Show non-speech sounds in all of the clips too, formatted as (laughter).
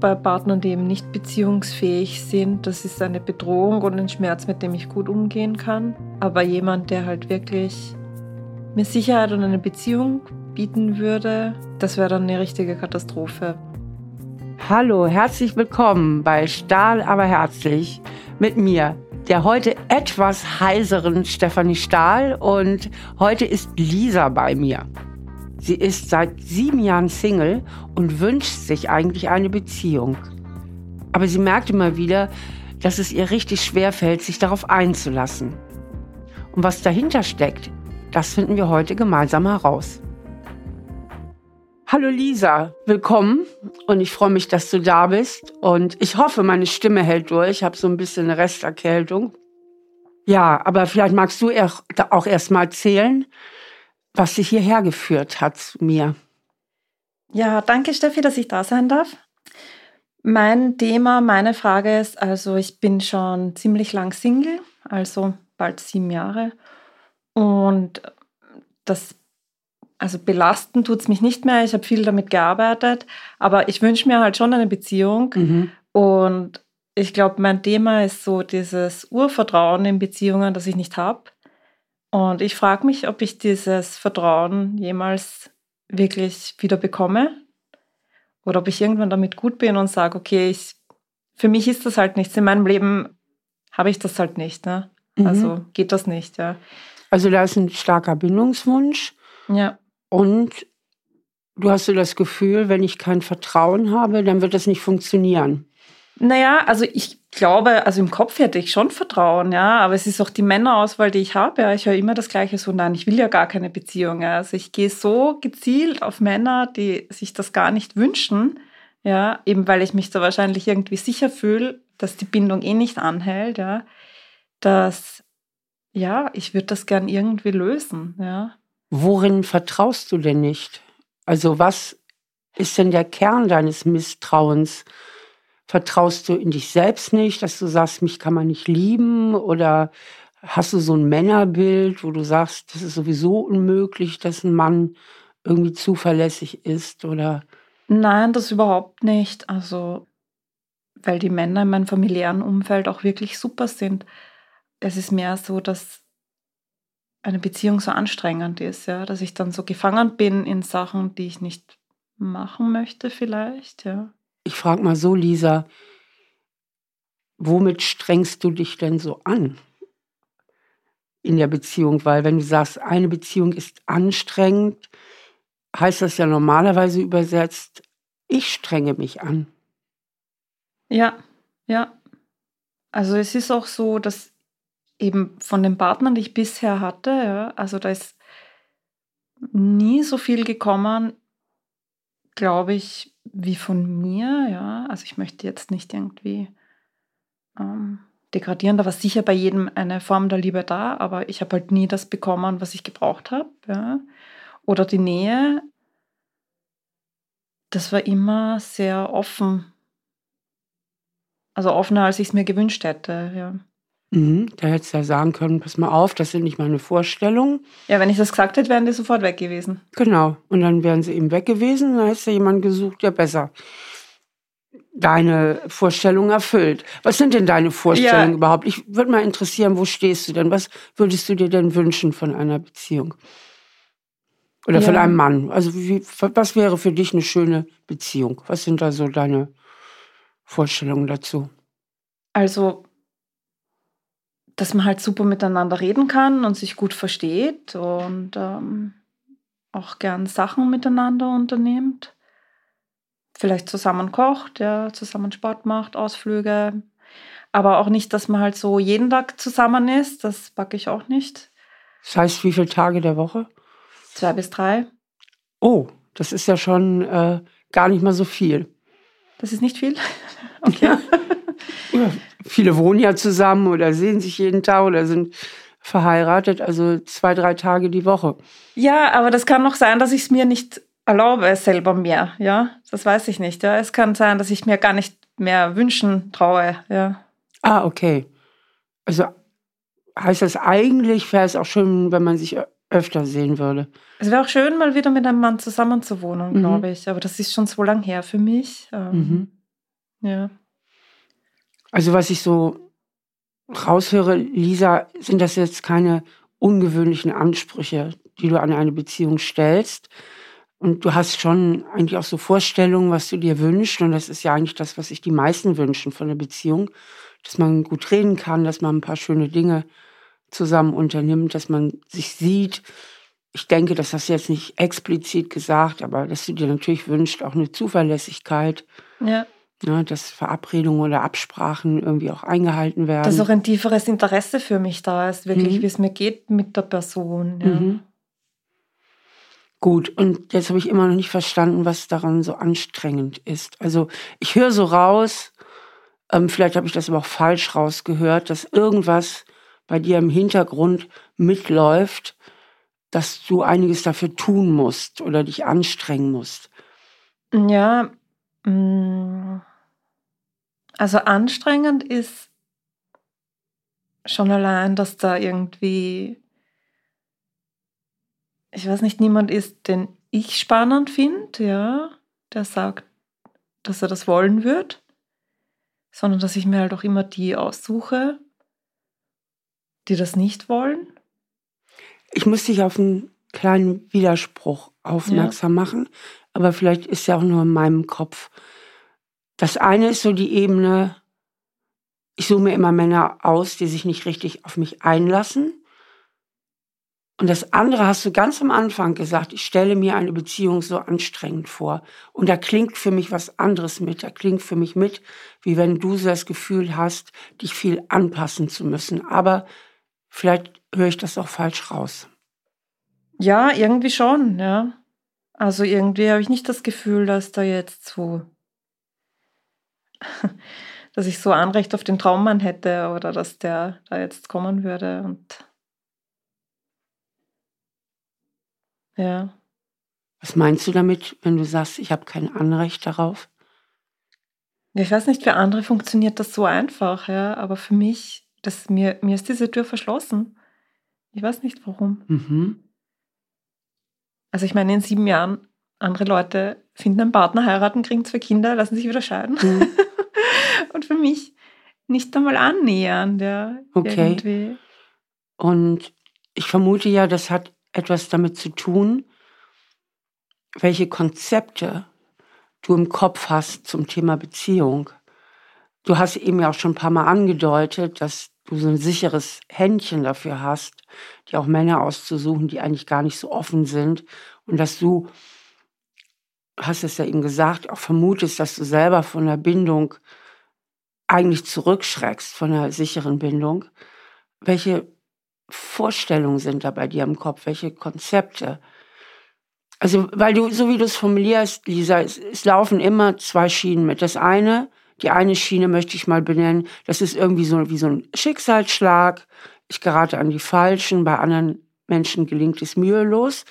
Bei Partnern, die eben nicht beziehungsfähig sind, das ist eine Bedrohung und ein Schmerz, mit dem ich gut umgehen kann. Aber jemand, der halt wirklich mir Sicherheit und eine Beziehung bieten würde, das wäre dann eine richtige Katastrophe. Hallo, herzlich willkommen bei Stahl aber herzlich mit mir, der heute etwas heiseren Stefanie Stahl und heute ist Lisa bei mir. Sie ist seit sieben Jahren Single und wünscht sich eigentlich eine Beziehung. Aber sie merkt immer wieder, dass es ihr richtig schwer fällt, sich darauf einzulassen. Und was dahinter steckt, das finden wir heute gemeinsam heraus. Hallo Lisa, willkommen und ich freue mich, dass du da bist und ich hoffe, meine Stimme hält durch. Ich habe so ein bisschen eine Resterkältung. Ja, aber vielleicht magst du auch erst mal erzählen, was dich hierher geführt hat zu mir. Ja, danke Steffi, dass ich da sein darf. Mein Thema, meine Frage ist, also ich bin schon ziemlich lang Single, also bald sieben Jahre und das also belasten tut es mich nicht mehr. Ich habe viel damit gearbeitet, aber ich wünsche mir halt schon eine Beziehung. Mhm. Und ich glaube, mein Thema ist so dieses Urvertrauen in Beziehungen, das ich nicht habe. Und ich frage mich, ob ich dieses Vertrauen jemals wirklich wieder bekomme oder ob ich irgendwann damit gut bin und sage, okay, ich, für mich ist das halt nichts. In meinem Leben habe ich das halt nicht. Ne? Mhm. Also geht das nicht. Ja. Also da ist ein starker Bindungswunsch. Ja. Und du hast so das Gefühl, wenn ich kein Vertrauen habe, dann wird das nicht funktionieren. Naja, also ich glaube, also im Kopf hätte ich schon Vertrauen, ja, aber es ist auch die Männerauswahl, die ich habe. Ja. Ich höre immer das Gleiche so, nein, ich will ja gar keine Beziehung. Ja. Also ich gehe so gezielt auf Männer, die sich das gar nicht wünschen, ja, eben weil ich mich da wahrscheinlich irgendwie sicher fühle, dass die Bindung eh nicht anhält, ja, dass, ja, ich würde das gern irgendwie lösen, ja. Worin vertraust du denn nicht? Also was ist denn der Kern deines Misstrauens? Vertraust du in dich selbst nicht, dass du sagst, mich kann man nicht lieben? Oder hast du so ein Männerbild, wo du sagst, das ist sowieso unmöglich, dass ein Mann irgendwie zuverlässig ist? Oder Nein, das überhaupt nicht. Also, weil die Männer in meinem familiären Umfeld auch wirklich super sind. Es ist mehr so, dass eine Beziehung so anstrengend ist, ja, dass ich dann so gefangen bin in Sachen, die ich nicht machen möchte, vielleicht, ja. Ich frage mal so, Lisa, womit strengst du dich denn so an in der Beziehung? Weil wenn du sagst, eine Beziehung ist anstrengend, heißt das ja normalerweise übersetzt, ich strenge mich an. Ja, ja. Also es ist auch so, dass eben von den Partnern, die ich bisher hatte, ja, also da ist nie so viel gekommen, glaube ich, wie von mir, ja. Also ich möchte jetzt nicht irgendwie ähm, degradieren, da war sicher bei jedem eine Form der Liebe da, aber ich habe halt nie das bekommen, was ich gebraucht habe, ja. Oder die Nähe, das war immer sehr offen. Also offener, als ich es mir gewünscht hätte, ja. Mhm, da hättest du ja sagen können, pass mal auf, das sind nicht meine Vorstellungen. Ja, wenn ich das gesagt hätte, wären die sofort weg gewesen. Genau. Und dann wären sie eben weg gewesen und dann hättest du jemanden gesucht, der besser deine Vorstellungen erfüllt. Was sind denn deine Vorstellungen ja. überhaupt? Ich würde mal interessieren, wo stehst du denn? Was würdest du dir denn wünschen von einer Beziehung? Oder ja. von einem Mann? Also wie, was wäre für dich eine schöne Beziehung? Was sind da so deine Vorstellungen dazu? Also dass man halt super miteinander reden kann und sich gut versteht und ähm, auch gern Sachen miteinander unternimmt. Vielleicht zusammen kocht, ja, zusammen Sport macht, Ausflüge. Aber auch nicht, dass man halt so jeden Tag zusammen ist. Das packe ich auch nicht. Das heißt, wie viele Tage der Woche? Zwei bis drei. Oh, das ist ja schon äh, gar nicht mal so viel. Das ist nicht viel? (laughs) Okay. Ja. (laughs) Viele wohnen ja zusammen oder sehen sich jeden Tag oder sind verheiratet, also zwei, drei Tage die Woche. Ja, aber das kann noch sein, dass ich es mir nicht erlaube, selber mehr, ja. Das weiß ich nicht, ja. Es kann sein, dass ich mir gar nicht mehr wünschen traue, ja. Ah, okay. Also heißt das eigentlich, wäre es auch schön, wenn man sich öfter sehen würde. Es wäre auch schön, mal wieder mit einem Mann zusammen zu wohnen, Mhm. glaube ich. Aber das ist schon so lang her für mich. Ähm, Mhm. Ja. Also was ich so raushöre, Lisa, sind das jetzt keine ungewöhnlichen Ansprüche, die du an eine Beziehung stellst. Und du hast schon eigentlich auch so Vorstellungen, was du dir wünschst. Und das ist ja eigentlich das, was sich die meisten wünschen von der Beziehung. Dass man gut reden kann, dass man ein paar schöne Dinge zusammen unternimmt, dass man sich sieht. Ich denke, das jetzt nicht explizit gesagt, aber dass du dir natürlich wünschst, auch eine Zuverlässigkeit, ja. Ja, dass Verabredungen oder Absprachen irgendwie auch eingehalten werden. Dass auch ein tieferes Interesse für mich da ist, wirklich, Mhm. wie es mir geht mit der Person. Ja. Mhm. Gut, und jetzt habe ich immer noch nicht verstanden, was daran so anstrengend ist. Also ich höre so raus, ähm, vielleicht habe ich das aber auch falsch rausgehört, dass irgendwas bei dir im Hintergrund mitläuft, dass du einiges dafür tun musst oder dich anstrengen musst. Ja, also anstrengend ist schon allein, dass da irgendwie, ich weiß nicht, niemand ist, den ich spannend finde, ja, der sagt, dass er das wollen wird, sondern dass ich mir halt auch immer die aussuche, die das nicht wollen. Ich muss dich auf einen kleinen Widerspruch aufmerksam machen, aber vielleicht ist ja auch nur in meinem Kopf. Das eine ist so die Ebene, ich suche mir immer Männer aus, die sich nicht richtig auf mich einlassen. Und das andere hast du ganz am Anfang gesagt, ich stelle mir eine Beziehung so anstrengend vor. Und da klingt für mich was anderes mit. Da klingt für mich mit, wie wenn du so das Gefühl hast, dich viel anpassen zu müssen. Aber vielleicht höre ich das auch falsch raus. Ja, irgendwie schon, ja. Also irgendwie habe ich nicht das Gefühl, dass da jetzt so, (laughs) dass ich so Anrecht auf den Traummann hätte oder dass der da jetzt kommen würde und ja. Was meinst du damit, wenn du sagst, ich habe kein Anrecht darauf? Ich weiß nicht, für andere funktioniert das so einfach, ja, aber für mich, das, mir, mir ist diese Tür verschlossen. Ich weiß nicht warum. Mhm. Also ich meine, in sieben Jahren, andere Leute finden einen Partner, heiraten, kriegen zwei Kinder, lassen sich wieder scheiden. Mhm. (laughs) Und für mich nicht einmal annähernd, ja. Okay. Irgendwie. Und ich vermute ja, das hat etwas damit zu tun, welche Konzepte du im Kopf hast zum Thema Beziehung. Du hast eben ja auch schon ein paar Mal angedeutet, dass du so ein sicheres Händchen dafür hast, dir auch Männer auszusuchen, die eigentlich gar nicht so offen sind und dass du, hast es ja eben gesagt, auch vermutest, dass du selber von der Bindung eigentlich zurückschreckst, von einer sicheren Bindung. Welche Vorstellungen sind da bei dir im Kopf? Welche Konzepte? Also, weil du, so wie du es formulierst, Lisa, es, es laufen immer zwei Schienen mit. Das eine, die eine Schiene möchte ich mal benennen, das ist irgendwie so wie so ein Schicksalsschlag. Ich gerate an die Falschen, bei anderen Menschen gelingt es mühelos.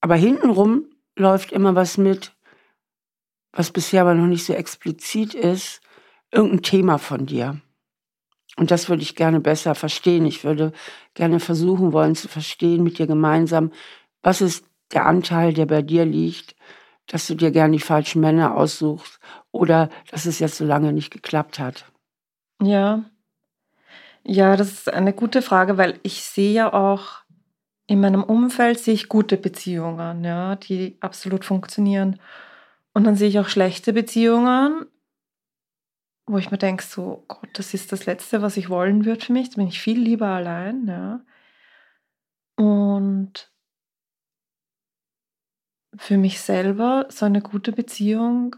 Aber hintenrum läuft immer was mit, was bisher aber noch nicht so explizit ist, irgendein Thema von dir. Und das würde ich gerne besser verstehen. Ich würde gerne versuchen wollen zu verstehen mit dir gemeinsam, was ist der Anteil, der bei dir liegt, dass du dir gerne die falschen Männer aussuchst oder dass es jetzt so lange nicht geklappt hat. Ja. Ja, das ist eine gute Frage, weil ich sehe ja auch in meinem Umfeld sehe ich gute Beziehungen, ja, die absolut funktionieren. Und dann sehe ich auch schlechte Beziehungen, wo ich mir denke, so, Gott, das ist das Letzte, was ich wollen würde für mich. Da bin ich viel lieber allein, ja. Und für mich selber so eine gute Beziehung,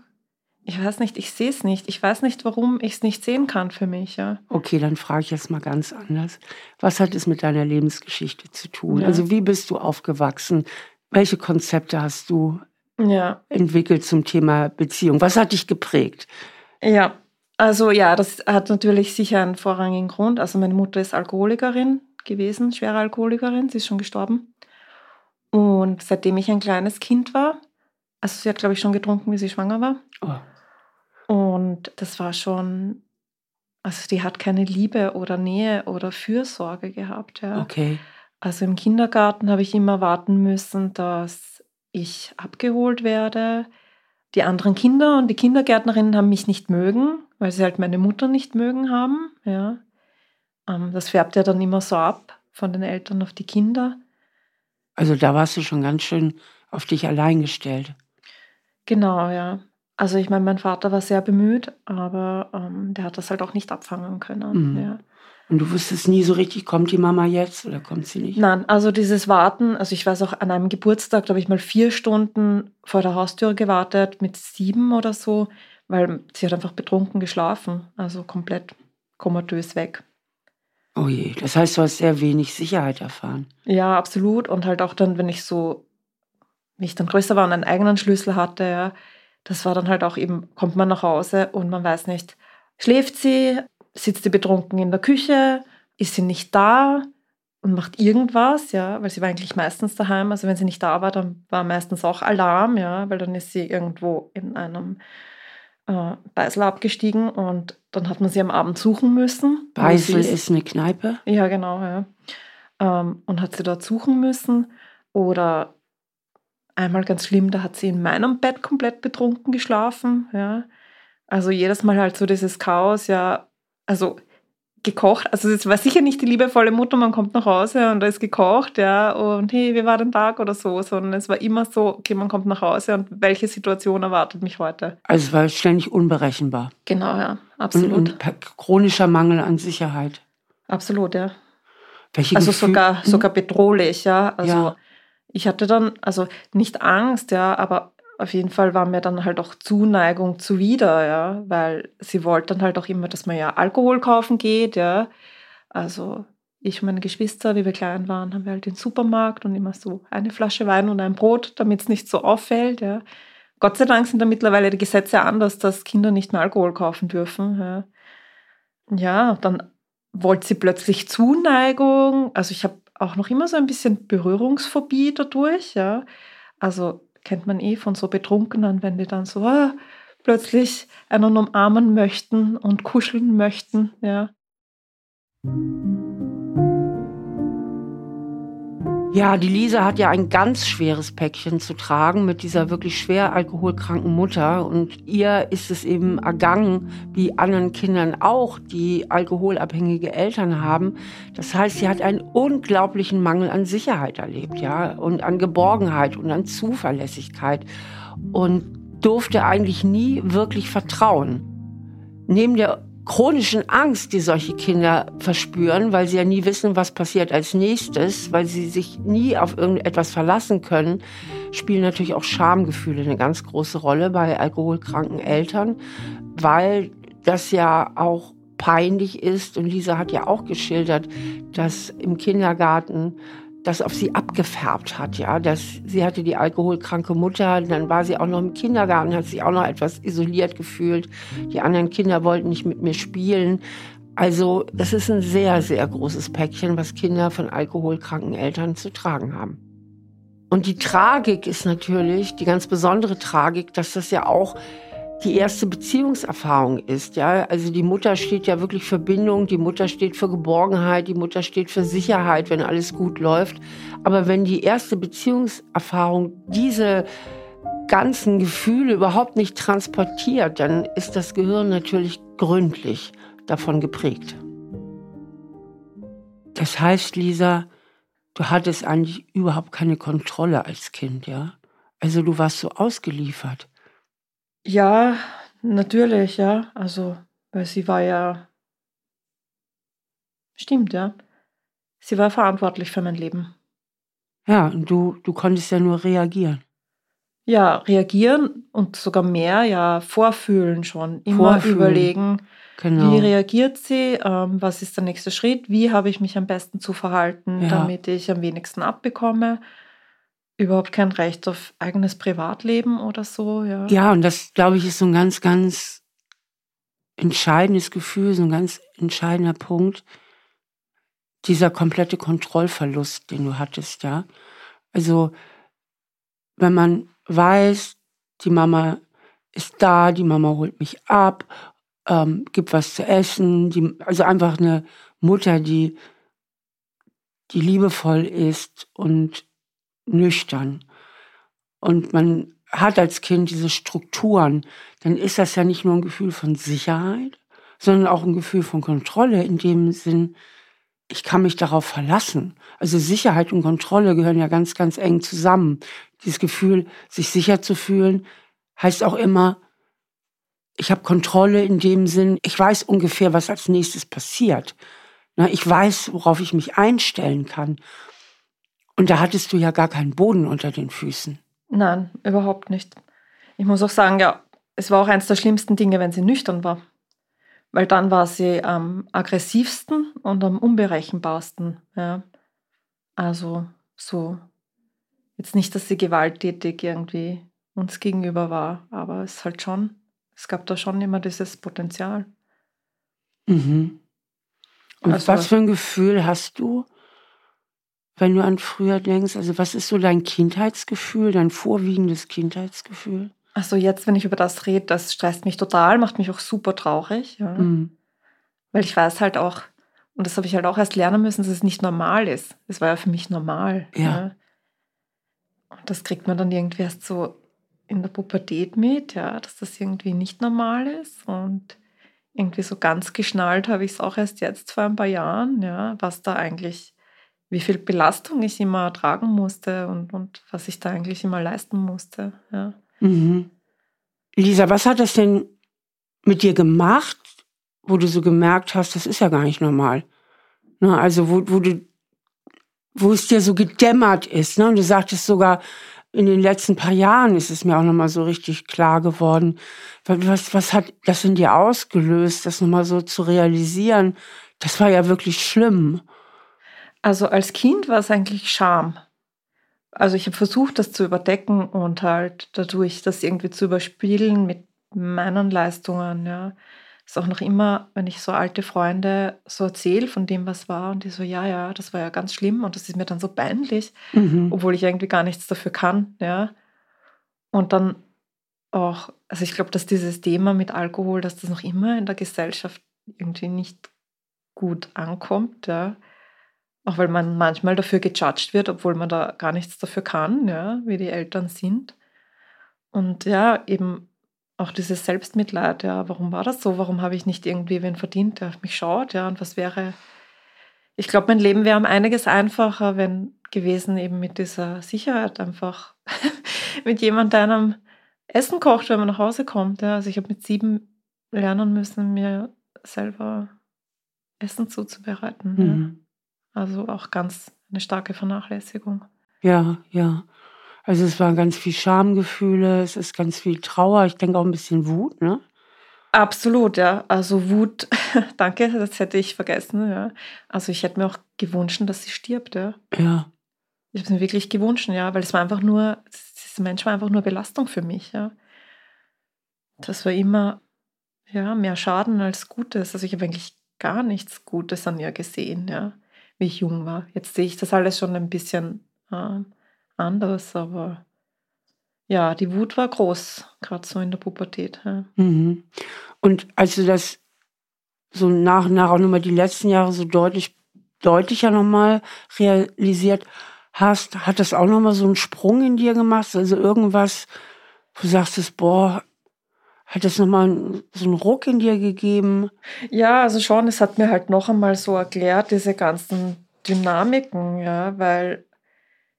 ich weiß nicht, ich sehe es nicht. Ich weiß nicht, warum ich es nicht sehen kann für mich, ja. Okay, dann frage ich jetzt mal ganz anders. Was hat es mit deiner Lebensgeschichte zu tun? Ja. Also wie bist du aufgewachsen? Welche Konzepte hast du Ja, entwickelt zum Thema Beziehung? Was hat dich geprägt? ja. Also ja, das hat natürlich sicher einen vorrangigen Grund. Also meine Mutter ist Alkoholikerin gewesen, schwere Alkoholikerin, sie ist schon gestorben. Und seitdem ich ein kleines Kind war, also sie hat, glaube ich, schon getrunken, wie sie schwanger war. Oh, Und das war schon, also die hat keine Liebe oder Nähe oder Fürsorge gehabt, ja. okay. Also im Kindergarten habe ich immer warten müssen, dass ich abgeholt werde. Die anderen Kinder und die Kindergärtnerinnen haben mich nicht mögen, weil sie halt meine Mutter nicht mögen haben. Ja. Ähm, das färbt ja dann immer so ab von den Eltern auf die Kinder. Also da warst du schon ganz schön auf dich allein gestellt. Genau, ja. Also ich meine, mein Vater war sehr bemüht, aber ähm, der hat das halt auch nicht abfangen können. Mhm. Ja. Und du wusstest nie so richtig, kommt die Mama jetzt oder kommt sie nicht? Nein, also dieses Warten, also ich weiß auch, an einem Geburtstag, da habe ich mal vier Stunden vor der Haustür gewartet, mit sieben oder so, weil sie hat einfach betrunken geschlafen, also komplett komatös weg. Oh je, das heißt, du hast sehr wenig Sicherheit erfahren. Ja, absolut. Und halt auch dann, wenn ich so, wie ich dann größer war und einen eigenen Schlüssel hatte, ja, das war dann halt auch eben, kommt man nach Hause und man weiß nicht, schläft sie, sitzt sie betrunken in der Küche, ist sie nicht da und macht irgendwas, ja, weil sie war eigentlich meistens daheim. Also wenn sie nicht da war, dann war meistens auch Alarm, ja, weil dann ist sie irgendwo in einem äh, Beisel abgestiegen und dann hat man sie am Abend suchen müssen. Beisel ist, ist, eine Kneipe? Ja, genau, ja. Ähm, und hat sie dort suchen müssen. Oder einmal ganz schlimm, da hat sie in meinem Bett komplett betrunken geschlafen, ja. Also jedes Mal halt so dieses Chaos, ja, also gekocht. Also es war sicher nicht die liebevolle Mutter, man kommt nach Hause und da ist gekocht, ja, und hey, wie war dein Tag oder so, sondern es war immer so, okay, man kommt nach Hause und welche Situation erwartet mich heute? Also es war ständig unberechenbar. Genau, ja, absolut. Und, und chronischer Mangel an Sicherheit. Absolut, ja. Welche also Gefühl? sogar, sogar bedrohlich, ja. Also ja. Ich hatte dann, also nicht Angst, ja, aber auf jeden Fall war mir dann halt auch Zuneigung zuwider, ja, weil sie wollte dann halt auch immer, dass man ja Alkohol kaufen geht, ja. Also ich und meine Geschwister, wie wir klein waren, haben wir halt den Supermarkt und immer so eine Flasche Wein und ein Brot, damit es nicht so auffällt, ja. Gott sei Dank sind da mittlerweile die Gesetze anders, dass Kinder nicht mehr Alkohol kaufen dürfen. Ja, ja dann wollte sie plötzlich Zuneigung. Also ich habe auch noch immer so ein bisschen Berührungsphobie dadurch, ja. Also kennt man eh von so Betrunkenen, wenn die dann so ah, plötzlich einen umarmen möchten und kuscheln möchten, ja. Ja, die Lisa hat ja ein ganz schweres Päckchen zu tragen mit dieser wirklich schwer alkoholkranken Mutter. Und ihr ist es eben ergangen, wie anderen Kindern auch, die alkoholabhängige Eltern haben. Das heißt, sie hat einen unglaublichen Mangel an Sicherheit erlebt, ja, und an Geborgenheit und an Zuverlässigkeit. Und durfte eigentlich nie wirklich vertrauen. Neben der chronischen Angst, die solche Kinder verspüren, weil sie ja nie wissen, was passiert als nächstes, weil sie sich nie auf irgendetwas verlassen können, spielen natürlich auch Schamgefühle eine ganz große Rolle bei alkoholkranken Eltern, weil das ja auch peinlich ist. Und Lisa hat ja auch geschildert, dass im Kindergarten das auf sie abgefärbt hat, ja, dass sie hatte die alkoholkranke Mutter, dann war sie auch noch im Kindergarten, hat sich auch noch etwas isoliert gefühlt. Die anderen Kinder wollten nicht mit mir spielen. Also, das ist ein sehr, sehr großes Päckchen, was Kinder von alkoholkranken Eltern zu tragen haben. Und die Tragik ist natürlich, die ganz besondere Tragik, dass das ja auch die erste Beziehungserfahrung ist. Ja, also die Mutter steht ja wirklich für Bindung, die Mutter steht für Geborgenheit, die Mutter steht für Sicherheit, wenn alles gut läuft. Aber wenn die erste Beziehungserfahrung diese ganzen Gefühle überhaupt nicht transportiert, dann ist das Gehirn natürlich gründlich davon geprägt. Das heißt, Lisa, du hattest eigentlich überhaupt keine Kontrolle als Kind, ja? Also du warst so ausgeliefert. Ja, natürlich, ja. Also, weil sie war ja stimmt, ja. Sie war verantwortlich für mein Leben. Ja, und du du konntest ja nur reagieren. Ja, reagieren und sogar mehr, ja, vorfühlen schon. Immer Vorfühlen. überlegen, genau. wie reagiert sie, ähm, was ist der nächste Schritt, wie habe ich mich am besten zu verhalten, ja. damit ich am wenigsten abbekomme überhaupt kein Recht auf eigenes Privatleben oder so. Ja, ja und das, glaube ich, ist so ein ganz, ganz entscheidendes Gefühl, so ein ganz entscheidender Punkt. Dieser komplette Kontrollverlust, den du hattest, ja. Also, wenn man weiß, die Mama ist da, die Mama holt mich ab, ähm, gibt was zu essen, die, also einfach eine Mutter, die die liebevoll ist und nüchtern. Und man hat als Kind diese Strukturen, dann ist das ja nicht nur ein Gefühl von Sicherheit, sondern auch ein Gefühl von Kontrolle in dem Sinn, ich kann mich darauf verlassen. Also Sicherheit und Kontrolle gehören ja ganz, ganz eng zusammen. Dieses Gefühl, sich sicher zu fühlen, heißt auch immer, ich habe Kontrolle in dem Sinn, ich weiß ungefähr, was als nächstes passiert. Ich weiß, worauf ich mich einstellen kann. Und da hattest du ja gar keinen Boden unter den Füßen. Nein, überhaupt nicht. Ich muss auch sagen, ja, es war auch eines der schlimmsten Dinge, wenn sie nüchtern war. Weil dann war sie am aggressivsten und am unberechenbarsten. Ja. Also so, jetzt nicht, dass sie gewalttätig irgendwie uns gegenüber war, aber es halt schon, es gab da schon immer dieses Potenzial. Mhm. Und also, was für ein Gefühl hast du, wenn du an früher denkst? Also was ist so dein Kindheitsgefühl, dein vorwiegendes Kindheitsgefühl? Also jetzt, wenn ich über das rede, das stresst mich total, macht mich auch super traurig. Ja. Mhm. Weil ich weiß halt auch, und das habe ich halt auch erst lernen müssen, dass es nicht normal ist. Es war ja für mich normal. Ja. ja. Und das kriegt man dann irgendwie erst so in der Pubertät mit, ja, dass das irgendwie nicht normal ist. Und irgendwie so ganz geschnallt habe ich es auch erst jetzt vor ein paar Jahren, ja, was da eigentlich wie viel Belastung ich immer ertragen musste und, und was ich da eigentlich immer leisten musste. Ja. Mhm. Lisa, was hat das denn mit dir gemacht, wo du so gemerkt hast, das ist ja gar nicht normal? Ne, also wo, wo du, wo es dir so gedämmert ist, ne? Und du sagtest sogar, in den letzten paar Jahren ist es mir auch nochmal so richtig klar geworden. Was, was hat das in dir ausgelöst, das nochmal so zu realisieren? Das war ja wirklich schlimm. Also als Kind war es eigentlich Scham. Also ich habe versucht, das zu überdecken und halt dadurch das irgendwie zu überspielen mit meinen Leistungen, ja. Ist auch noch immer, wenn ich so alte Freunde so erzähle von dem, was war, und die so, ja, ja, das war ja ganz schlimm und das ist mir dann so peinlich, mhm. obwohl ich irgendwie gar nichts dafür kann, ja. Und dann auch, also ich glaube, dass dieses Thema mit Alkohol, dass das noch immer in der Gesellschaft irgendwie nicht gut ankommt, ja. Auch weil man manchmal dafür gejudged wird, obwohl man da gar nichts dafür kann, ja, wie die Eltern sind. Und ja, eben auch dieses Selbstmitleid, ja, warum war das so? Warum habe ich nicht irgendwie wen verdient, der auf mich schaut, ja, und was wäre. Ich glaube, mein Leben wäre um einiges einfacher, wenn gewesen eben mit dieser Sicherheit einfach (laughs) mit jemand, der einem Essen kocht, wenn man nach Hause kommt. Ja. Also ich habe mit sieben lernen müssen, mir selber Essen zuzubereiten. Mhm. Ja. Also auch ganz eine starke Vernachlässigung. Ja, ja. Also es waren ganz viel Schamgefühle, es ist ganz viel Trauer, ich denke auch ein bisschen Wut, ne? Absolut, ja. Also Wut, (laughs) danke, das hätte ich vergessen, ja. Also ich hätte mir auch gewünscht, dass sie stirbt, ja. Ja. Ich habe es mir wirklich gewünscht, ja, weil es war einfach nur, dieser Mensch war einfach nur Belastung für mich, ja. Das war immer, ja, mehr Schaden als Gutes. Also ich habe eigentlich gar nichts Gutes an ihr gesehen, ja wie ich jung war. Jetzt sehe ich das alles schon ein bisschen äh, anders, aber ja, die Wut war groß, gerade so in der Pubertät. Ja. Mhm. Und als du das so nach und nach auch nochmal die letzten Jahre so deutlich, deutlicher nochmal realisiert hast, hat das auch nochmal so einen Sprung in dir gemacht? Also irgendwas, wo du sagst, boah, hat das nochmal so einen Ruck in dir gegeben? Ja, also schon, es hat mir halt noch einmal so erklärt, diese ganzen Dynamiken, ja, weil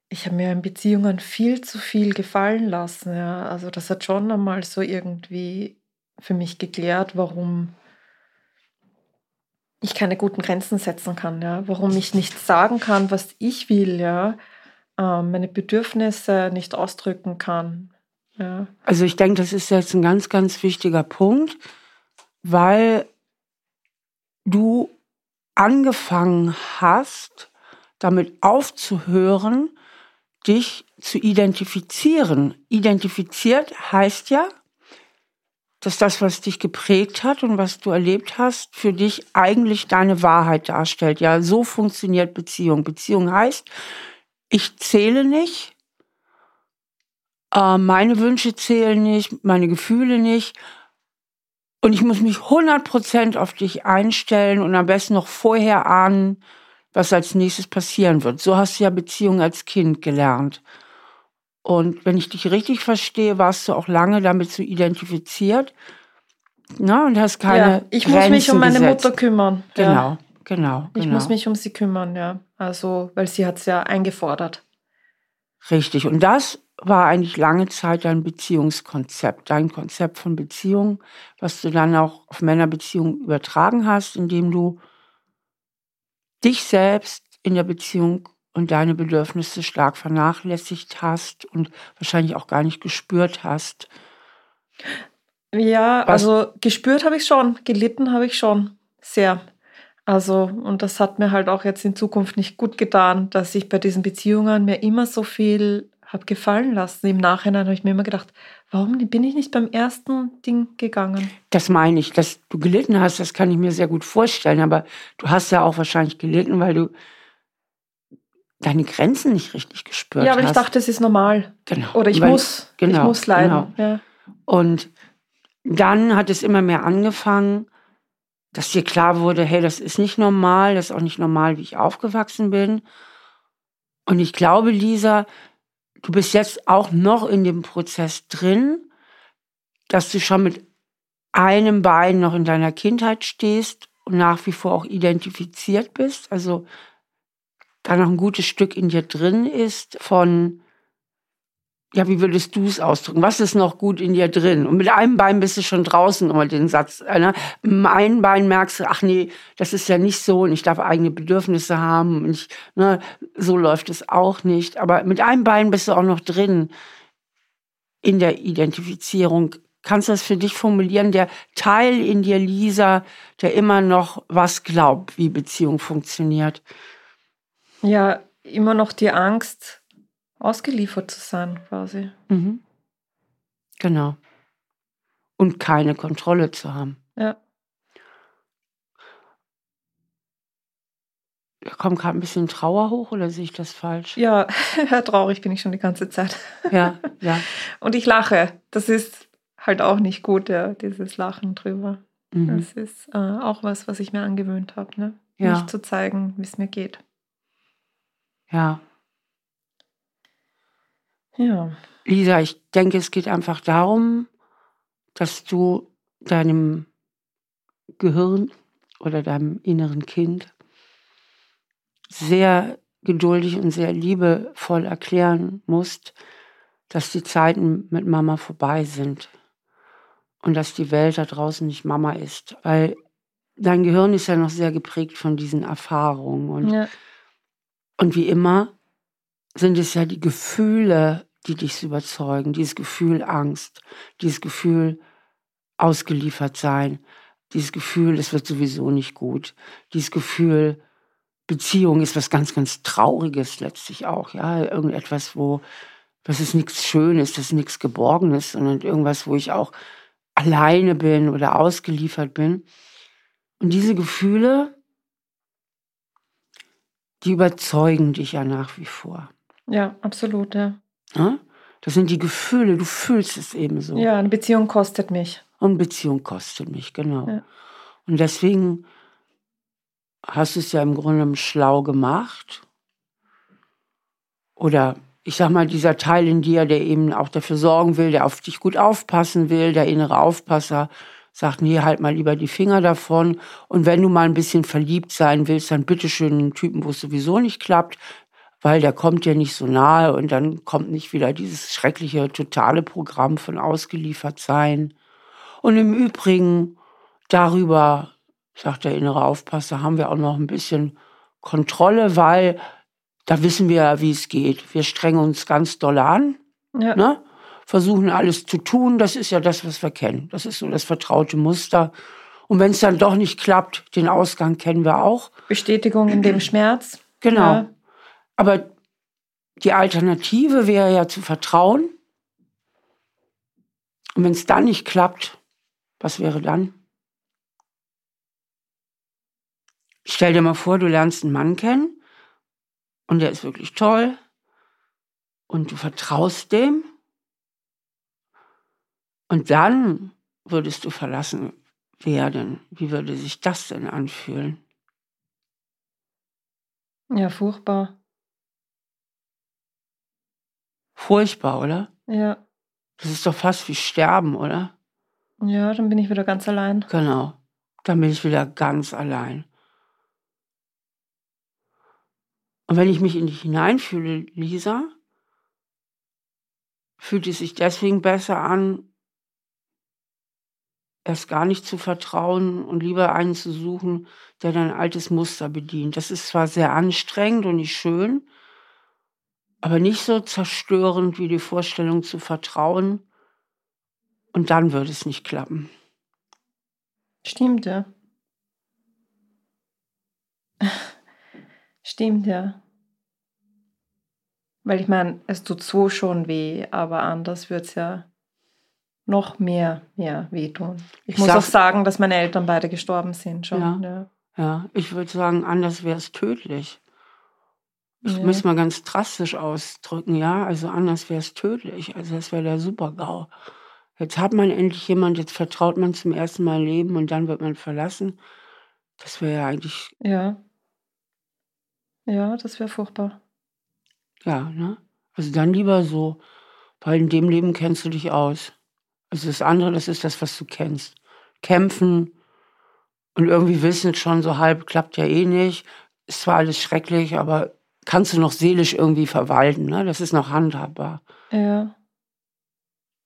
ich habe mir in Beziehungen viel zu viel gefallen lassen, ja. Also das hat schon einmal so irgendwie für mich geklärt, warum ich keine guten Grenzen setzen kann, ja, warum ich nicht sagen kann, was ich will, ja, ähm, meine Bedürfnisse nicht ausdrücken kann, Also ich denke, das ist jetzt ein ganz, ganz wichtiger Punkt, weil du angefangen hast, damit aufzuhören, dich zu identifizieren. Identifiziert heißt ja, dass das, was dich geprägt hat und was du erlebt hast, für dich eigentlich deine Wahrheit darstellt. Ja, so funktioniert Beziehung. Beziehung heißt, ich zähle nicht, äh, meine Wünsche zählen nicht, meine Gefühle nicht. Und ich muss mich 100% auf dich einstellen und am besten noch vorher ahnen, was als nächstes passieren wird. So hast du ja Beziehungen als Kind gelernt. Und wenn ich dich richtig verstehe, warst du auch lange damit so identifiziert. Na, und hast keine. Ja, ich muss mich um meine gesetzt. Mutter kümmern. Genau, ja. genau, genau. Ich muss mich um sie kümmern, ja. Also, weil sie hat es ja eingefordert. Richtig. Und das war eigentlich lange Zeit dein Beziehungskonzept, dein Konzept von Beziehung, was du dann auch auf Männerbeziehungen übertragen hast, indem du dich selbst in der Beziehung und deine Bedürfnisse stark vernachlässigt hast und wahrscheinlich auch gar nicht gespürt hast. Ja, Was? also gespürt habe ich schon, gelitten habe ich schon sehr. Also, und das hat mir halt auch jetzt in Zukunft nicht gut getan, dass ich bei diesen Beziehungen mir immer so viel habe gefallen lassen. Im Nachhinein habe ich mir immer gedacht, warum bin ich nicht beim ersten Ding gegangen? Das meine ich, dass du gelitten hast, das kann ich mir sehr gut vorstellen. Aber du hast ja auch wahrscheinlich gelitten, weil du deine Grenzen nicht richtig gespürt hast. Ja, aber hast. ich dachte, es ist normal. Genau. Oder ich weil, muss, genau, ich muss leiden. Genau. Ja. Und dann hat es immer mehr angefangen, dass dir klar wurde, hey, das ist nicht normal, das ist auch nicht normal, wie ich aufgewachsen bin. Und ich glaube, Lisa, du bist jetzt auch noch in dem Prozess drin, dass du schon mit einem Bein noch in deiner Kindheit stehst und nach wie vor auch identifiziert bist. Also da noch ein gutes Stück in dir drin ist von, ja, wie würdest du es ausdrücken? Was ist noch gut in dir drin? Und mit einem Bein bist du schon draußen, um den Satz. Ne? Mit einem Bein merkst du, ach nee, das ist ja nicht so und ich darf eigene Bedürfnisse haben und ich, ne, so läuft es auch nicht. Aber mit einem Bein bist du auch noch drin in der Identifizierung. Kannst du das für dich formulieren? Der Teil in dir, Lisa, der immer noch was glaubt, wie Beziehung funktioniert. Ja, immer noch die Angst, ausgeliefert zu sein, quasi. Mhm. Genau. Und keine Kontrolle zu haben. Ja. Da kommt gerade ein bisschen Trauer hoch oder sehe ich das falsch? Ja, (laughs) traurig bin ich schon die ganze Zeit. Ja, (laughs) ja. Und ich lache. Das ist halt auch nicht gut, ja, dieses Lachen drüber. Mhm. Das ist äh, auch was, was ich mir angewöhnt habe, ne? Ja. Nicht zu zeigen, wie es mir geht. Ja. Ja. Lisa, ich denke, es geht einfach darum, dass du deinem Gehirn oder deinem inneren Kind sehr geduldig und sehr liebevoll erklären musst, dass die Zeiten mit Mama vorbei sind und dass die Welt da draußen nicht Mama ist, weil dein Gehirn ist ja noch sehr geprägt von diesen Erfahrungen und ja. Und wie immer sind es ja die Gefühle, die dich überzeugen. Dieses Gefühl Angst, dieses Gefühl ausgeliefert sein, dieses Gefühl, es wird sowieso nicht gut, dieses Gefühl, Beziehung ist was ganz, ganz Trauriges letztlich auch, ja, irgendetwas, wo, das ist nichts Schönes, das ist nichts Geborgenes, sondern irgendwas, wo ich auch alleine bin oder ausgeliefert bin. Und diese Gefühle, die überzeugen dich ja nach wie vor. Ja, absolut, ja. Das sind die Gefühle, du fühlst es eben so. Ja, eine Beziehung kostet mich. Und Beziehung kostet mich, genau. Ja. Und deswegen hast du es ja im Grunde schlau gemacht. Oder ich sag mal, dieser Teil in dir, der eben auch dafür sorgen will, der auf dich gut aufpassen will, der innere Aufpasser, sagt, nee, halt mal lieber die Finger davon. Und wenn du mal ein bisschen verliebt sein willst, dann bitteschön einen Typen, wo es sowieso nicht klappt, weil der kommt ja nicht so nahe und dann kommt nicht wieder dieses schreckliche, totale Programm von ausgeliefert sein. Und im Übrigen, darüber, sagt der innere Aufpasser, haben wir auch noch ein bisschen Kontrolle, weil da wissen wir ja, wie es geht. Wir strengen uns ganz doll an. Ja. Ne? versuchen alles zu tun. Das ist ja das, was wir kennen. Das ist so das vertraute Muster. Und wenn es dann doch nicht klappt, den Ausgang kennen wir auch. Bestätigung in dem Schmerz. Genau. Ja. Aber die Alternative wäre ja zu vertrauen. Und wenn es dann nicht klappt, was wäre dann? Stell dir mal vor, du lernst einen Mann kennen und der ist wirklich toll und du vertraust dem und dann würdest du verlassen werden. Wie würde sich das denn anfühlen? Ja, furchtbar. Furchtbar, oder? Ja. Das ist doch fast wie Sterben, oder? Ja, dann bin ich wieder ganz allein. Genau. Dann bin ich wieder ganz allein. Und wenn ich mich in dich hineinfühle, Lisa, fühlt es sich deswegen besser an, erst gar nicht zu vertrauen und lieber einen zu suchen, der dein altes Muster bedient. Das ist zwar sehr anstrengend und nicht schön, aber nicht so zerstörend wie die Vorstellung zu vertrauen. Und dann würde es nicht klappen. Stimmt, ja. Stimmt, ja. Weil ich meine, es tut so schon weh, aber anders wird es ja noch mehr, mehr wehtun. Ich, ich muss auch sagen, dass meine Eltern beide gestorben sind schon. Ja, ja. ja ich würde sagen, anders wäre es tödlich. Ich ja. muss mal ganz drastisch ausdrücken, ja. Also anders wäre es tödlich. Also das wäre der Super-GAU. Jetzt hat man endlich jemand, jetzt vertraut man zum ersten Mal Leben und dann wird man verlassen. Das wäre ja eigentlich. Ja. Ja, das wäre furchtbar. Ja, ne? Also dann lieber so, weil in dem Leben kennst du dich aus. Also das andere, das ist das, was du kennst. Kämpfen und irgendwie wissen schon so halb, klappt ja eh nicht. Ist zwar alles schrecklich, aber kannst du noch seelisch irgendwie verwalten. Ne? Das ist noch handhabbar. Ja.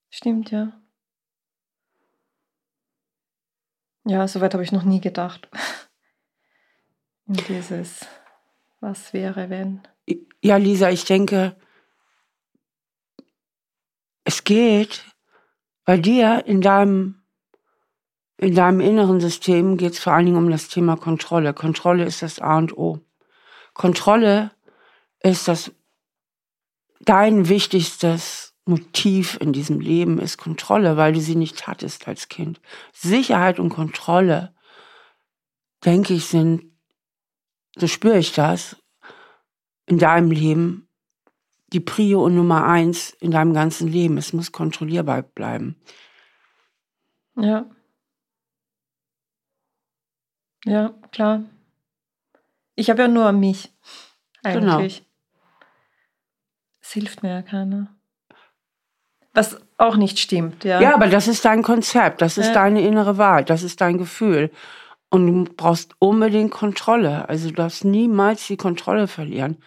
Stimmt, ja. Ja, soweit habe ich noch nie gedacht. (laughs) In dieses, was wäre, wenn. Ja, Lisa, ich denke, es geht bei dir in deinem, in deinem inneren System geht es vor allen Dingen um das Thema Kontrolle. Kontrolle ist das A und O. Kontrolle ist das dein wichtigstes Motiv in diesem Leben ist Kontrolle, weil du sie nicht hattest als Kind. Sicherheit und Kontrolle, denke ich, sind, so spüre ich das, in deinem Leben die Prio und Nummer eins in deinem ganzen Leben. Es muss kontrollierbar bleiben. Ja. Ja, klar. Ich habe ja nur mich. Genau. Eigentlich. Genau. Es hilft mir ja keiner. Was auch nicht stimmt, ja. Ja, aber das ist dein Konzept, das ist ja. deine innere Wahrheit, das ist dein Gefühl. Und du brauchst unbedingt Kontrolle. Also du darfst niemals die Kontrolle verlieren.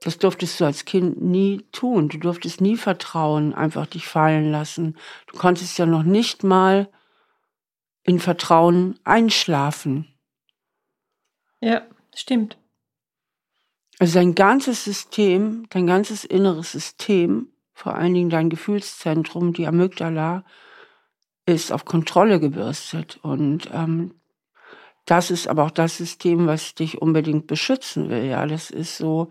Das durftest du als Kind nie tun. Du durftest nie vertrauen, einfach dich fallen lassen. Du konntest ja noch nicht mal in Vertrauen einschlafen. Ja, stimmt. Also dein ganzes System, dein ganzes inneres System, vor allen Dingen dein Gefühlszentrum, die Amygdala, ist auf Kontrolle gebürstet. Und ähm, das ist aber auch das System, was dich unbedingt beschützen will. Ja, das ist so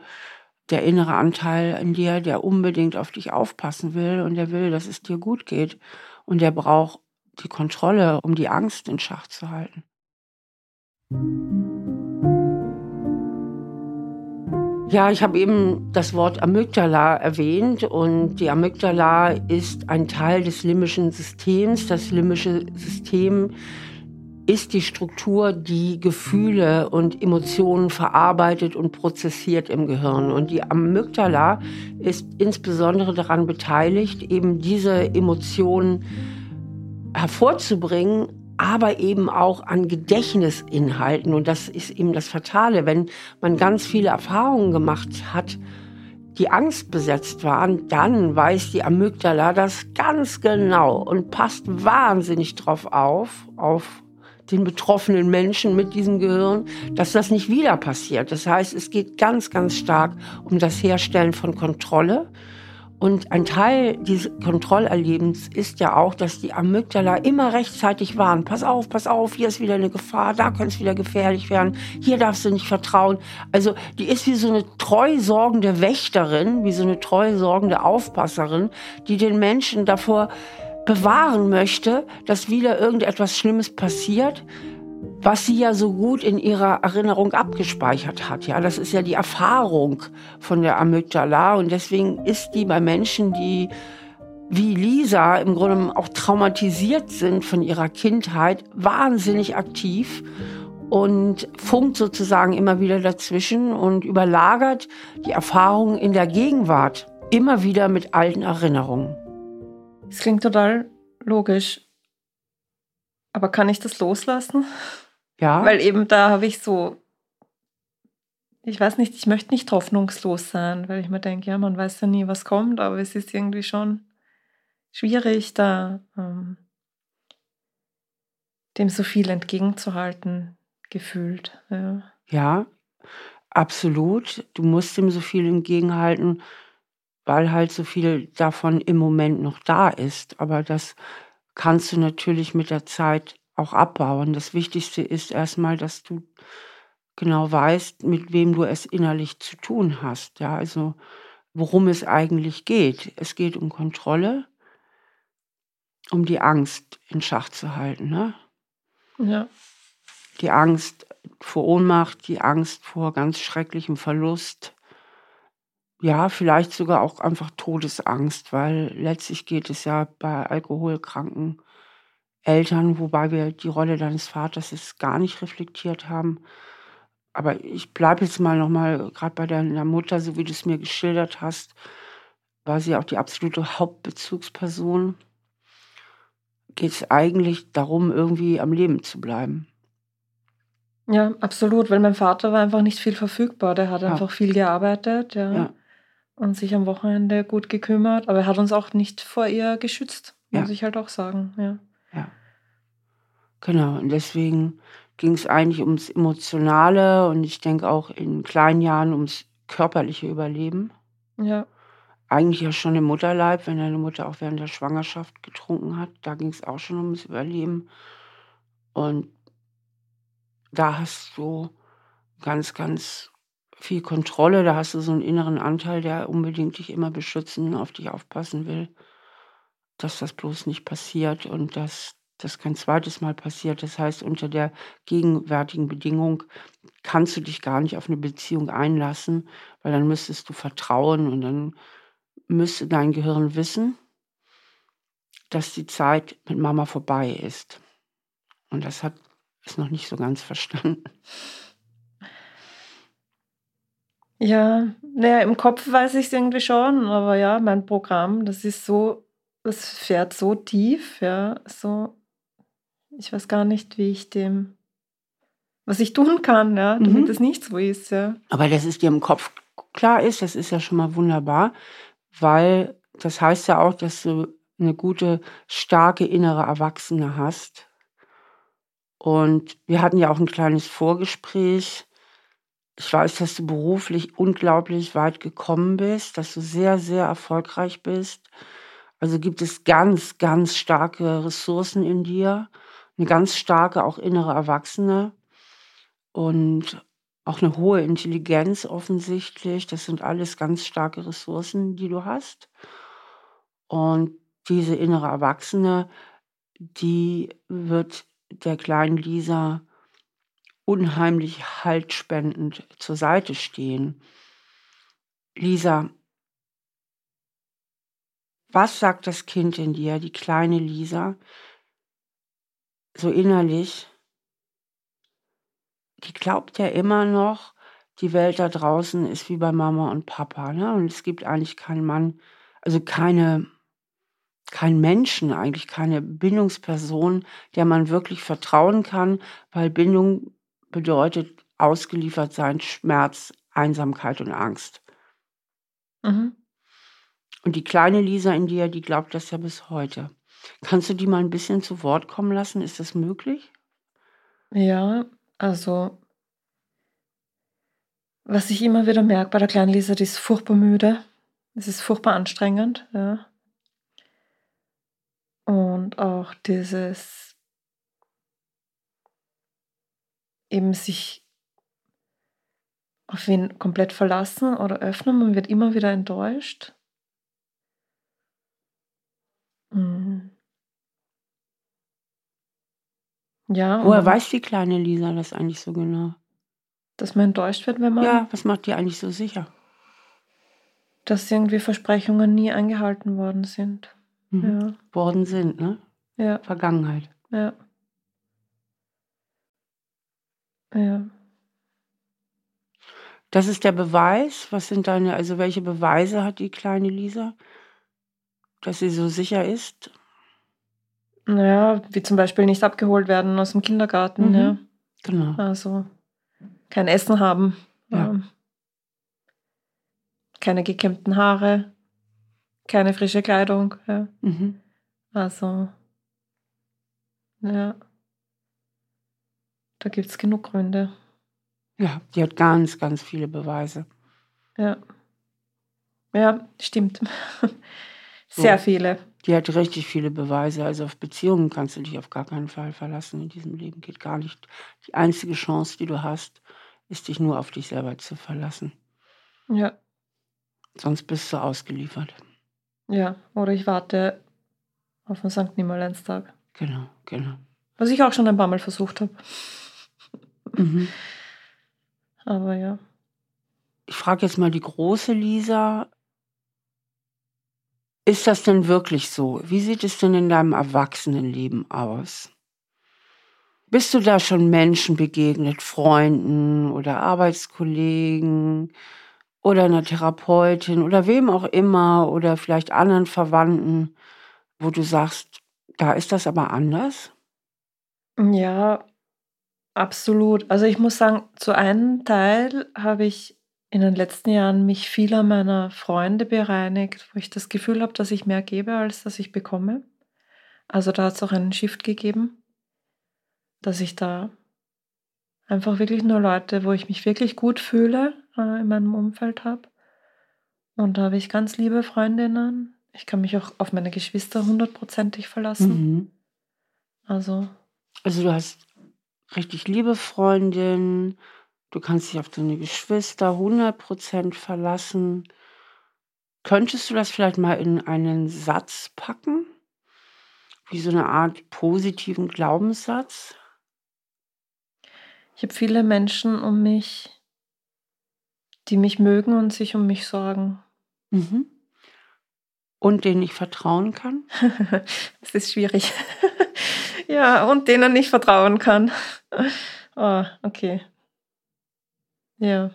der innere Anteil in dir, der unbedingt auf dich aufpassen will und der will, dass es dir gut geht. Und der braucht die Kontrolle, um die Angst in Schach zu halten. Ja, ich habe eben das Wort Amygdala erwähnt und die Amygdala ist ein Teil des limbischen Systems. Das limbische System ist die Struktur, die Gefühle und Emotionen verarbeitet und prozessiert im Gehirn. Und die Amygdala ist insbesondere daran beteiligt, eben diese Emotionen hervorzubringen, aber eben auch an Gedächtnisinhalten. Und das ist eben das Fatale, wenn man ganz viele Erfahrungen gemacht hat, die Angst besetzt waren, dann weiß die Amygdala das ganz genau und passt wahnsinnig drauf auf, auf den betroffenen Menschen mit diesem Gehirn, dass das nicht wieder passiert. Das heißt, es geht ganz, ganz stark um das Herstellen von Kontrolle und ein Teil dieses Kontrollerlebens ist ja auch, dass die Amygdala immer rechtzeitig warnen. Pass auf, pass auf, hier ist wieder eine Gefahr, da könnte es wieder gefährlich werden, hier darfst du nicht vertrauen. Also die ist wie so eine treu sorgende Wächterin, wie so eine treu sorgende Aufpasserin, die den Menschen davor bewahren möchte, dass wieder irgendetwas Schlimmes passiert, was sie ja so gut in ihrer Erinnerung abgespeichert hat. Ja, das ist ja die Erfahrung von der Amygdala und deswegen ist die bei Menschen, die wie Lisa im Grunde auch traumatisiert sind von ihrer Kindheit, wahnsinnig aktiv und funkt sozusagen immer wieder dazwischen und überlagert die Erfahrungen in der Gegenwart immer wieder mit alten Erinnerungen. Es klingt total logisch. Aber kann ich das loslassen? Ja. Weil eben da habe ich so, ich weiß nicht, ich möchte nicht hoffnungslos sein, weil ich mir denke, ja, man weiß ja nie, was kommt, aber es ist irgendwie schon schwierig, da ähm, dem so viel entgegenzuhalten, gefühlt. Ja. ja, absolut. Du musst dem so viel entgegenhalten, weil halt so viel davon im Moment noch da ist. Aber das kannst du natürlich mit der Zeit auch abbauen. Das Wichtigste ist erstmal, dass du genau weißt, mit wem du es innerlich zu tun hast. Ja, also worum es eigentlich geht. Es geht um Kontrolle, um die Angst in Schach zu halten. Ne? Ja. Die Angst vor Ohnmacht, die Angst vor ganz schrecklichem Verlust, ja, vielleicht sogar auch einfach Todesangst, weil letztlich geht es ja bei alkoholkranken Eltern, wobei wir die Rolle deines Vaters jetzt gar nicht reflektiert haben. Aber ich bleibe jetzt mal nochmal, gerade bei deiner Mutter, so wie du es mir geschildert hast, war sie auch die absolute Hauptbezugsperson. Geht es eigentlich darum, irgendwie am Leben zu bleiben. Ja, absolut, weil mein Vater war einfach nicht viel verfügbar. Der hat ja. einfach viel gearbeitet. Ja. ja und sich am Wochenende gut gekümmert, aber er hat uns auch nicht vor ihr geschützt, muss ich halt auch sagen. Ja. Genau, und deswegen ging es eigentlich ums Emotionale und ich denke auch in kleinen Jahren ums körperliche Überleben. Ja. Eigentlich ja schon im Mutterleib, wenn deine Mutter auch während der Schwangerschaft getrunken hat. Da ging es auch schon ums Überleben. Und da hast du ganz, ganz viel Kontrolle. Da hast du so einen inneren Anteil, der unbedingt dich immer beschützen, auf dich aufpassen will, dass das bloß nicht passiert und dass das kein zweites Mal passiert. Das heißt, unter der gegenwärtigen Bedingung kannst du dich gar nicht auf eine Beziehung einlassen, weil dann müsstest du vertrauen und dann müsste dein Gehirn wissen, dass die Zeit mit Mama vorbei ist. Und das hat es noch nicht so ganz (laughs) verstanden. Ja, naja, im Kopf weiß ich es irgendwie schon, aber ja, mein Programm, das ist so, das fährt so tief, ja, so, ich weiß gar nicht, wie ich dem, was ich tun kann, ja, damit mhm. es nicht so ist, ja. Aber dass es dir im Kopf klar ist, das ist ja schon mal wunderbar, weil das heißt ja auch, dass du eine gute, starke innere Erwachsene hast. Und wir hatten ja auch ein kleines Vorgespräch ich weiß, dass du beruflich unglaublich weit gekommen bist, dass du sehr, sehr erfolgreich bist. Also gibt es ganz, ganz starke Ressourcen in dir, eine ganz starke, auch innere Erwachsene und auch eine hohe Intelligenz offensichtlich. Das sind alles ganz starke Ressourcen, die du hast. Und diese innere Erwachsene, die wird der kleinen Lisa unheimlich haltspendend zur Seite stehen. Lisa, was sagt das Kind in dir, die kleine Lisa, so innerlich? Die glaubt ja immer noch, die Welt da draußen ist wie bei Mama und Papa. Ne? Und es gibt eigentlich keinen Mann, also keine, keinen Menschen, eigentlich keine Bindungsperson, der man wirklich vertrauen kann, weil Bindung bedeutet ausgeliefert sein, Schmerz, Einsamkeit und Angst. Mhm. Und die kleine Lisa in dir, die glaubt das ja bis heute. Kannst du die mal ein bisschen zu Wort kommen lassen? Ist das möglich? Ja, also was ich immer wieder merke bei der kleinen Lisa, die ist furchtbar müde. Es ist furchtbar anstrengend. Ja. Und auch dieses eben sich auf ihn komplett verlassen oder öffnen. Man wird immer wieder enttäuscht. Mhm. Ja. Woher weiß die kleine Lisa das eigentlich so genau? Dass man enttäuscht wird, wenn man. Ja, was macht die eigentlich so sicher? Dass irgendwie Versprechungen nie eingehalten worden sind. Mhm. Ja. Worden sind, ne? Ja. Vergangenheit. Ja. Ja. Das ist der Beweis. Was sind deine, also welche Beweise hat die kleine Lisa, dass sie so sicher ist? Naja, wie zum Beispiel nicht abgeholt werden aus dem Kindergarten, Mhm. ja. Genau. Also kein Essen haben, Ja. ähm, keine gekämmten Haare, keine frische Kleidung, ja. Mhm. Also, ja. Da gibt es genug Gründe. Ja, die hat ganz, ganz viele Beweise. Ja. Ja, stimmt. (laughs) Sehr So. viele. Die hat richtig viele Beweise. Also auf Beziehungen kannst du dich auf gar keinen Fall verlassen in diesem Leben. Geht gar nicht. Die einzige Chance, die du hast, ist dich nur auf dich selber zu verlassen. Ja. Sonst bist du ausgeliefert. Ja. Oder ich warte auf den St. Nimmerleinstag. Genau, genau. Was ich auch schon ein paar Mal versucht habe. Mhm. Aber ja. Ich frage jetzt mal die große Lisa. Ist das denn wirklich so? Wie sieht es denn in deinem Erwachsenenleben aus? Bist du da schon Menschen begegnet, Freunden oder Arbeitskollegen oder einer Therapeutin oder wem auch immer oder vielleicht anderen Verwandten, wo du sagst, da ist das aber anders? Ja, absolut. Also ich muss sagen, zu einem Teil habe ich in den letzten Jahren mich vieler meiner Freunde bereinigt, wo ich das Gefühl habe, dass ich mehr gebe, als dass ich bekomme. Also da hat es auch einen Shift gegeben, dass ich da einfach wirklich nur Leute, wo ich mich wirklich gut fühle, äh, in meinem Umfeld habe. Und da habe ich ganz liebe Freundinnen. Ich kann mich auch auf meine Geschwister hundertprozentig verlassen. Mhm. Also Also du hast richtig liebe Freundin, du kannst dich auf deine Geschwister 100% verlassen. Könntest du das vielleicht mal in einen Satz packen? Wie so eine Art positiven Glaubenssatz? Ich habe viele Menschen um mich, die mich mögen und sich um mich sorgen. Mhm. Und denen ich vertrauen kann? (laughs) Es ist schwierig. (laughs) ja, und denen ich vertrauen kann. (laughs) Ah, okay. Ja.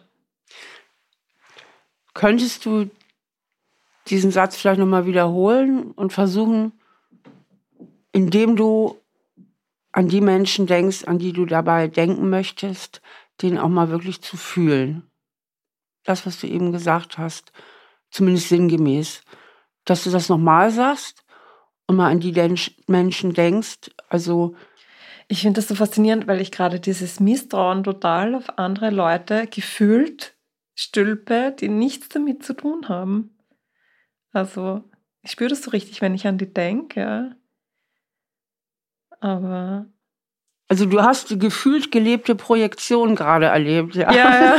Könntest du diesen Satz vielleicht nochmal wiederholen und versuchen, indem du an die Menschen denkst, an die du dabei denken möchtest, den auch mal wirklich zu fühlen? Das, was du eben gesagt hast, zumindest sinngemäß, dass du das nochmal sagst und mal an die Menschen denkst, also Ich finde das so faszinierend, weil ich gerade dieses Misstrauen total auf andere Leute gefühlt stülpe, die nichts damit zu tun haben. Also, ich spüre das so richtig, wenn ich an die denke. Aber Also du hast die gefühlt gelebte Projektion gerade erlebt, ja? ja, ja.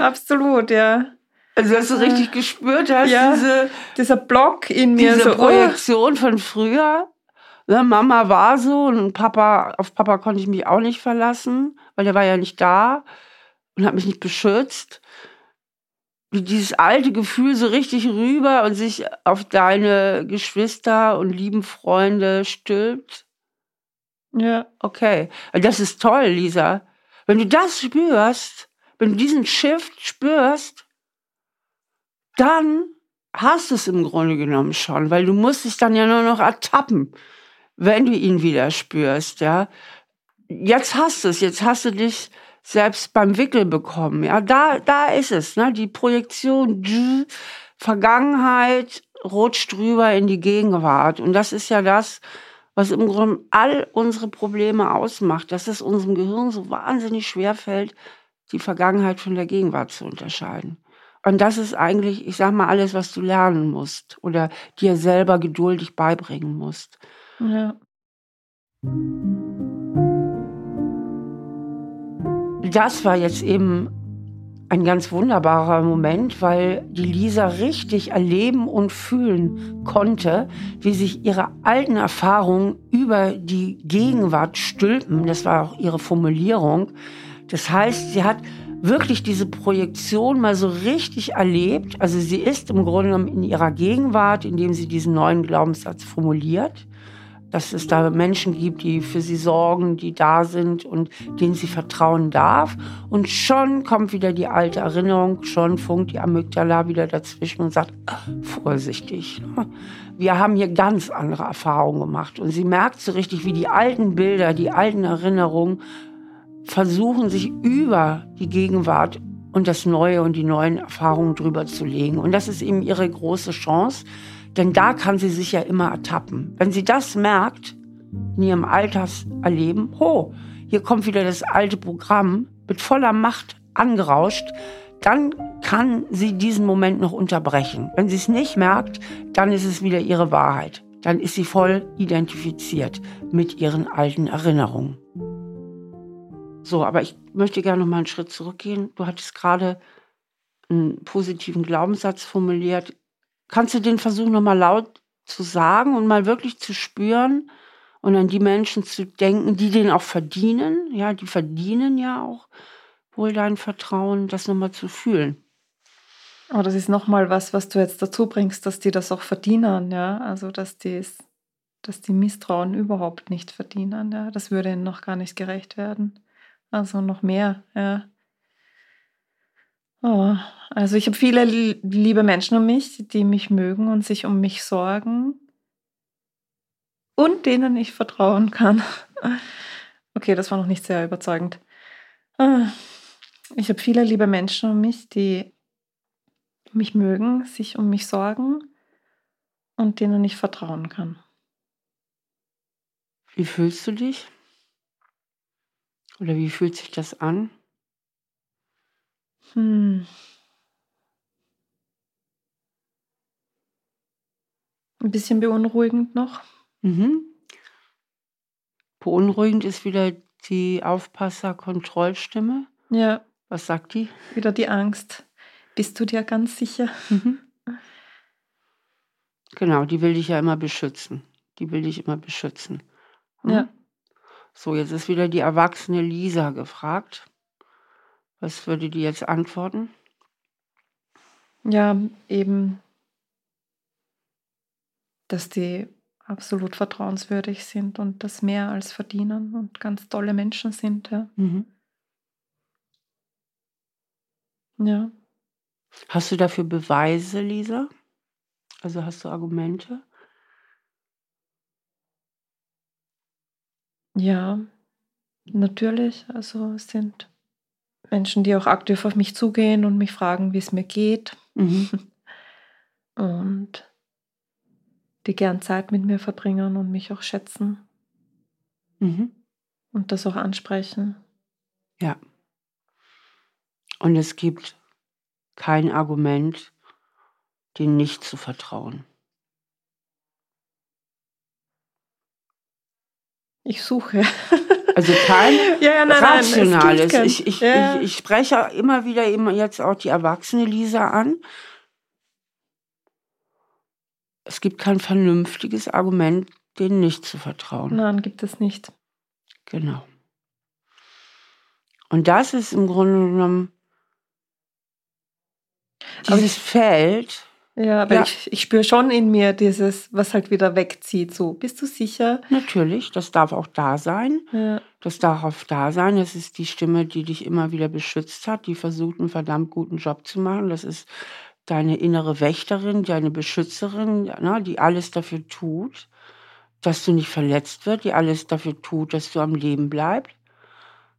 (laughs) absolut, ja. Also dass du richtig gespürt hast, Ja. diese, Dieser Block in mir diese so, oh, Projektion von früher. Ne, Mama war so und Papa, auf Papa konnte ich mich auch nicht verlassen, weil der war ja nicht da und hat mich nicht beschützt. Wie dieses alte Gefühl so richtig rüber und sich auf deine Geschwister und lieben Freunde stülpt. ja, Okay, das ist toll, Lisa. Wenn du das spürst, wenn du diesen Shift spürst, dann hast du es im Grunde genommen schon, weil du musst dich dann ja nur noch ertappen, wenn du ihn wieder spürst, ja. Jetzt hast du es, jetzt hast du dich selbst beim Wickel bekommen, ja. Da, da ist es, ne, die Projektion, Vergangenheit rutscht rüber in die Gegenwart und das ist ja das, was im Grunde all unsere Probleme ausmacht, dass es unserem Gehirn so wahnsinnig schwer fällt, die Vergangenheit von der Gegenwart zu unterscheiden. Und das ist eigentlich, ich sag mal, alles, was du lernen musst oder dir selber geduldig beibringen musst. Ja. Das war jetzt eben ein ganz wunderbarer Moment, weil die Lisa richtig erleben und fühlen konnte, wie sich ihre alten Erfahrungen über die Gegenwart stülpen. Das war auch ihre Formulierung. Das heißt, sie hat wirklich diese Projektion mal so richtig erlebt. Also sie ist im Grunde genommen in ihrer Gegenwart, indem sie diesen neuen Glaubenssatz formuliert, dass es da Menschen gibt, die für sie sorgen, die da sind und denen sie vertrauen darf. Und schon kommt wieder die alte Erinnerung, schon funkt die Amygdala wieder dazwischen und sagt, vorsichtig. (laughs) Wir haben hier ganz andere Erfahrungen gemacht. Und sie merkt so richtig, wie die alten Bilder, die alten Erinnerungen versuchen, sich über die Gegenwart und das Neue und die neuen Erfahrungen drüber zu legen. Und das ist eben ihre große Chance, denn da kann sie sich ja immer ertappen. Wenn sie das merkt, in ihrem Alterserleben, ho, hier kommt wieder das alte Programm mit voller Macht angerauscht, dann kann sie diesen Moment noch unterbrechen. Wenn sie es nicht merkt, dann ist es wieder ihre Wahrheit. Dann ist sie voll identifiziert mit ihren alten Erinnerungen. So, aber ich möchte gerne noch mal einen Schritt zurückgehen. Du hattest gerade einen positiven Glaubenssatz formuliert. Kannst du den versuchen, nochmal laut zu sagen und mal wirklich zu spüren und an die Menschen zu denken, die den auch verdienen? Ja, die verdienen ja auch wohl dein Vertrauen, das nochmal zu fühlen. Aber das ist nochmal was, was du jetzt dazu bringst, dass die das auch verdienen, ja. Also, dass die, dass die Misstrauen überhaupt nicht verdienen, ja. Das würde ihnen noch gar nicht gerecht werden. Also noch mehr, ja. Oh, also ich habe viele liebe Menschen um mich, die mich mögen und sich um mich sorgen und denen ich vertrauen kann. (laughs) Okay, das war noch nicht sehr überzeugend. Ah, ich habe viele liebe Menschen um mich, die mich mögen, sich um mich sorgen und denen ich vertrauen kann. Wie fühlst du dich? Oder wie fühlt sich das an? Hm. Ein bisschen beunruhigend noch. Mhm. Beunruhigend ist wieder die Aufpasser-Kontrollstimme. Ja. Was sagt die? Wieder die Angst. Bist du dir ganz sicher? Mhm. Genau, die will dich ja immer beschützen. Die will dich immer beschützen. Hm? Ja. So, jetzt ist wieder die erwachsene Lisa gefragt. Was würde die jetzt antworten? Ja, eben, dass die absolut vertrauenswürdig sind und das mehr als verdienen und ganz tolle Menschen sind. Ja. Mhm. ja. Hast du dafür Beweise, Lisa? Also hast du Argumente? Ja, natürlich. Also sind Menschen, die auch aktiv auf mich zugehen und mich fragen, wie es mir geht. Mhm. (laughs) Und die gern Zeit mit mir verbringen und mich auch schätzen. Mhm. Und das auch ansprechen. Ja. Und es gibt kein Argument, denen nicht zu vertrauen. Ich suche. (laughs) Also kein (laughs) ja, ja, nein, rationales. Nein, ich, ich, ja. ich, ich, spreche immer wieder immer jetzt auch die erwachsene Lisa an. Es gibt kein vernünftiges Argument, denen nicht zu vertrauen. Nein, gibt es nicht. Genau. Und das ist im Grunde genommen dieses Feld, ja, aber ja. ich, ich spüre schon in mir dieses, was halt wieder wegzieht. So, bist du sicher? Natürlich, das darf auch da sein. Ja. Das darf auch da sein. Das ist die Stimme, die dich immer wieder beschützt hat, die versucht, einen verdammt guten Job zu machen. Das ist deine innere Wächterin, deine Beschützerin, ne, die alles dafür tut, dass du nicht verletzt wirst, die alles dafür tut, dass du am Leben bleibst.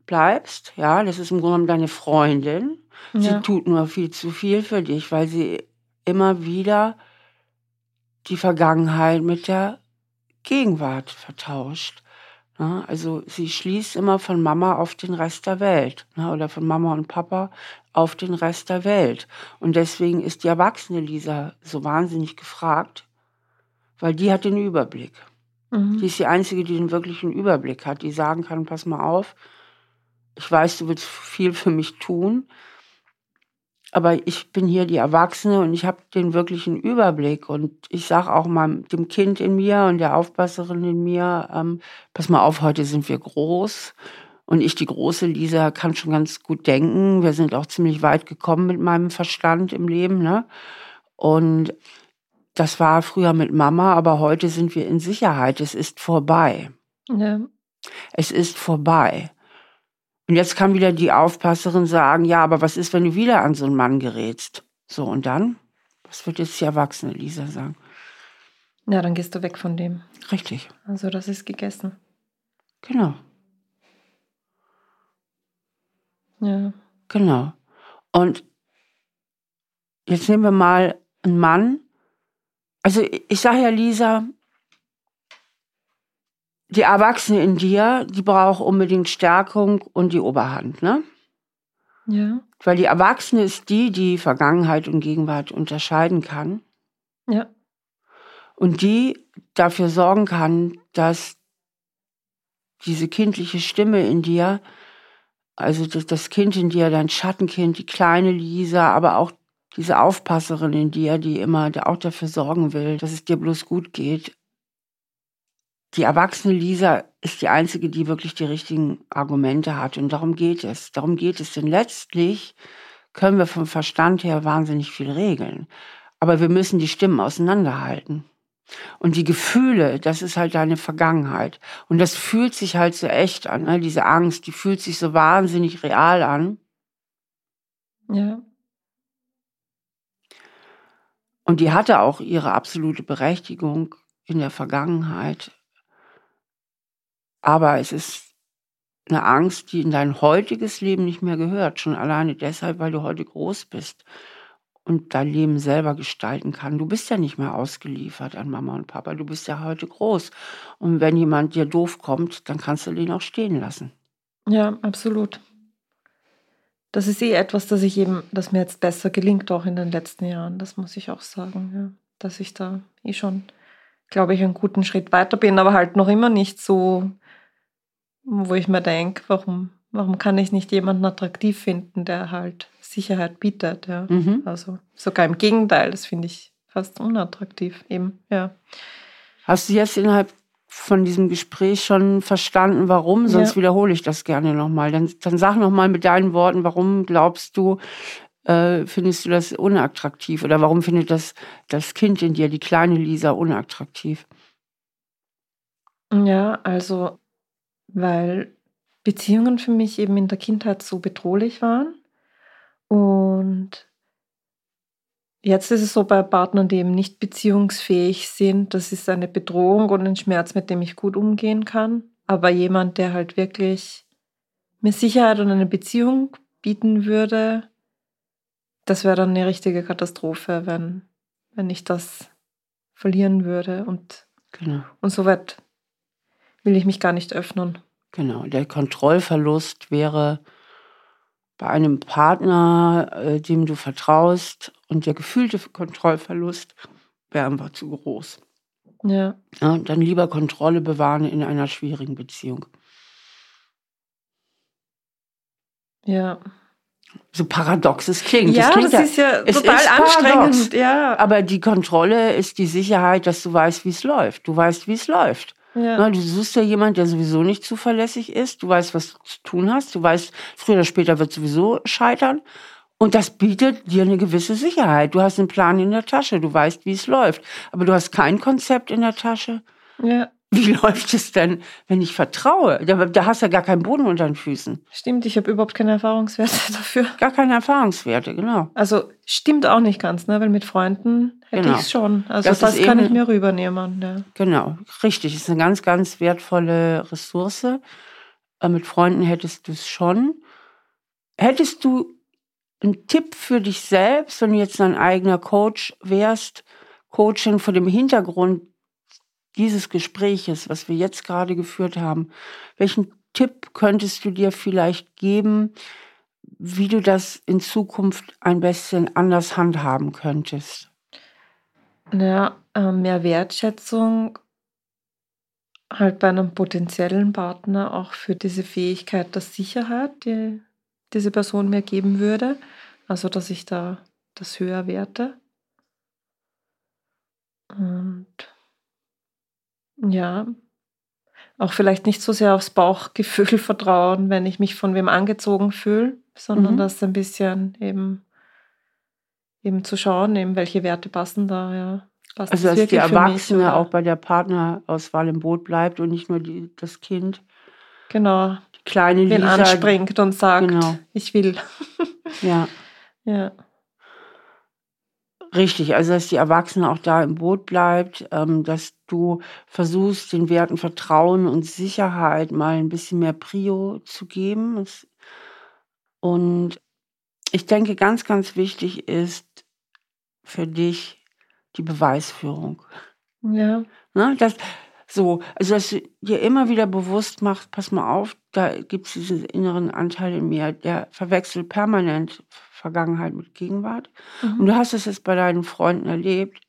Bleibst, ja, das ist im Grunde genommen deine Freundin. Ja. Sie tut nur viel zu viel für dich, weil sie immer wieder die Vergangenheit mit der Gegenwart vertauscht. Ne? Also sie schließt immer von Mama auf den Rest der Welt ne? oder von Mama und Papa auf den Rest der Welt. Und deswegen ist die erwachsene Lisa so wahnsinnig gefragt, weil die hat den Überblick. Mhm. Die ist die Einzige, die den wirklichen Überblick hat, die sagen kann, pass mal auf, ich weiß, du willst viel für mich tun, aber ich bin hier die Erwachsene und ich habe den wirklichen Überblick. Und ich sage auch mal dem Kind in mir und der Aufpasserin in mir, ähm, pass mal auf, heute sind wir groß. Und ich, die große Lisa, kann schon ganz gut denken. Wir sind auch ziemlich weit gekommen mit meinem Verstand im Leben. Ne? Und das war früher mit Mama, aber heute sind wir in Sicherheit. Es ist vorbei. Ja. Es ist vorbei. Und jetzt kann wieder die Aufpasserin sagen, ja, aber was ist, wenn du wieder an so einen Mann gerätst? So, und dann? Was wird jetzt die erwachsene Lisa sagen? Ja, dann gehst du weg von dem. Richtig. Also das ist gegessen. Genau. Ja. Genau. Und jetzt nehmen wir mal einen Mann. Also ich sage ja, Lisa, die Erwachsene in dir, die braucht unbedingt Stärkung und die Oberhand, ne? Ja. Weil die Erwachsene ist die, die Vergangenheit und Gegenwart unterscheiden kann. Ja. Und die dafür sorgen kann, dass diese kindliche Stimme in dir, also das, das Kind in dir, dein Schattenkind, die kleine Lisa, aber auch diese Aufpasserin in dir, die immer auch dafür sorgen will, dass es dir bloß gut geht. Die erwachsene Lisa ist die einzige, die wirklich die richtigen Argumente hat. Und darum geht es. Darum geht es. Denn letztlich können wir vom Verstand her wahnsinnig viel regeln. Aber wir müssen die Stimmen auseinanderhalten. Und die Gefühle, das ist halt deine Vergangenheit. Und das fühlt sich halt so echt an. Ne? Diese Angst, die fühlt sich so wahnsinnig real an. Ja. Und die hatte auch ihre absolute Berechtigung in der Vergangenheit. Aber es ist eine Angst, die in dein heutiges Leben nicht mehr gehört. Schon alleine deshalb, weil du heute groß bist und dein Leben selber gestalten kann. Du bist ja nicht mehr ausgeliefert an Mama und Papa. Du bist ja heute groß. Und wenn jemand dir doof kommt, dann kannst du den auch stehen lassen. Ja, absolut. Das ist eh etwas, das ich eben, das mir jetzt besser gelingt, auch in den letzten Jahren. Das muss ich auch sagen, ja. Dass ich da eh schon, glaube ich, einen guten Schritt weiter bin, aber halt noch immer nicht so, wo ich mir denke, warum, warum kann ich nicht jemanden attraktiv finden, der halt Sicherheit bietet. Ja. Mhm. Also sogar im Gegenteil, das finde ich fast unattraktiv eben, ja. Hast du jetzt innerhalb von diesem Gespräch schon verstanden, warum? Sonst ja. wiederhole ich das gerne nochmal. Dann, dann sag nochmal mit deinen Worten, warum glaubst du, äh, findest du das unattraktiv? Oder warum findet das, das Kind in dir, die kleine Lisa, unattraktiv? Ja, also, weil Beziehungen für mich eben in der Kindheit so bedrohlich waren. Und jetzt ist es so bei Partnern, die eben nicht beziehungsfähig sind, das ist eine Bedrohung und ein Schmerz, mit dem ich gut umgehen kann. Aber jemand, der halt wirklich mir Sicherheit und eine Beziehung bieten würde, das wäre dann eine richtige Katastrophe, wenn, wenn ich das verlieren würde. Und, genau. und so weit will ich mich gar nicht öffnen. Genau, der Kontrollverlust wäre bei einem Partner, äh, dem du vertraust und der gefühlte Kontrollverlust wäre einfach zu groß. Ja. ja. Dann lieber Kontrolle bewahren in einer schwierigen Beziehung. Ja. So paradox es klingt. Ja, das, klingt das ist ja total ist anstrengend. Ja. Aber die Kontrolle ist die Sicherheit, dass du weißt, wie es läuft. Du weißt, wie es läuft. Ja. Na, du suchst ja jemanden, der sowieso nicht zuverlässig ist. Du weißt, was du zu tun hast. Du weißt, früher oder später wird sowieso scheitern. Und das bietet dir eine gewisse Sicherheit. Du hast einen Plan in der Tasche. Du weißt, wie es läuft. Aber du hast kein Konzept in der Tasche. Ja. (laughs) Wie läuft es denn, wenn ich vertraue? Da, da hast du ja gar keinen Boden unter den Füßen. Stimmt, ich habe überhaupt keine Erfahrungswerte (laughs) dafür. Gar keine Erfahrungswerte, genau. Also stimmt auch nicht ganz, ne? weil mit Freunden hätte genau. ich es schon. Also das, das kann ich mir rübernehmen. Ja. Genau, richtig. Das ist eine ganz, ganz wertvolle Ressource. Aber mit Freunden hättest du es schon. Hättest du einen Tipp für dich selbst, wenn du jetzt dein eigener Coach wärst, Coaching vor dem Hintergrund dieses Gespräches, was wir jetzt gerade geführt haben, welchen Tipp könntest du dir vielleicht geben, wie du das in Zukunft ein bisschen anders handhaben könntest? Ja, äh, mehr Wertschätzung halt bei einem potenziellen Partner auch für diese Fähigkeit der Sicherheit, die diese Person mir geben würde. Also, dass ich da das höher werte. Und ja. Auch vielleicht nicht so sehr aufs Bauchgefühl (laughs) vertrauen, wenn ich mich von wem angezogen fühle, sondern mhm. das ein bisschen eben, eben zu schauen, eben welche Werte passen da, ja. passt Also, das dass die mich, Erwachsene oder? auch bei der Partnerauswahl im Boot bleibt und nicht nur die, das Kind. Genau, Die kleine wen Lisa. anspringt und sagt, Genau. ich will. Ja, (laughs) Ja, richtig. Also, dass die Erwachsene auch da im Boot bleibt, ähm, dass du versuchst, den Werten Vertrauen und Sicherheit mal ein bisschen mehr Prio zu geben. Und ich denke, ganz, ganz wichtig ist für dich die Beweisführung. ja, Ne? Das, so, also dass du dir immer wieder bewusst machst, pass mal auf, da gibt es diesen inneren Anteil in mir, der verwechselt permanent Vergangenheit mit Gegenwart. Und mhm. du hast es jetzt bei deinen Freunden erlebt.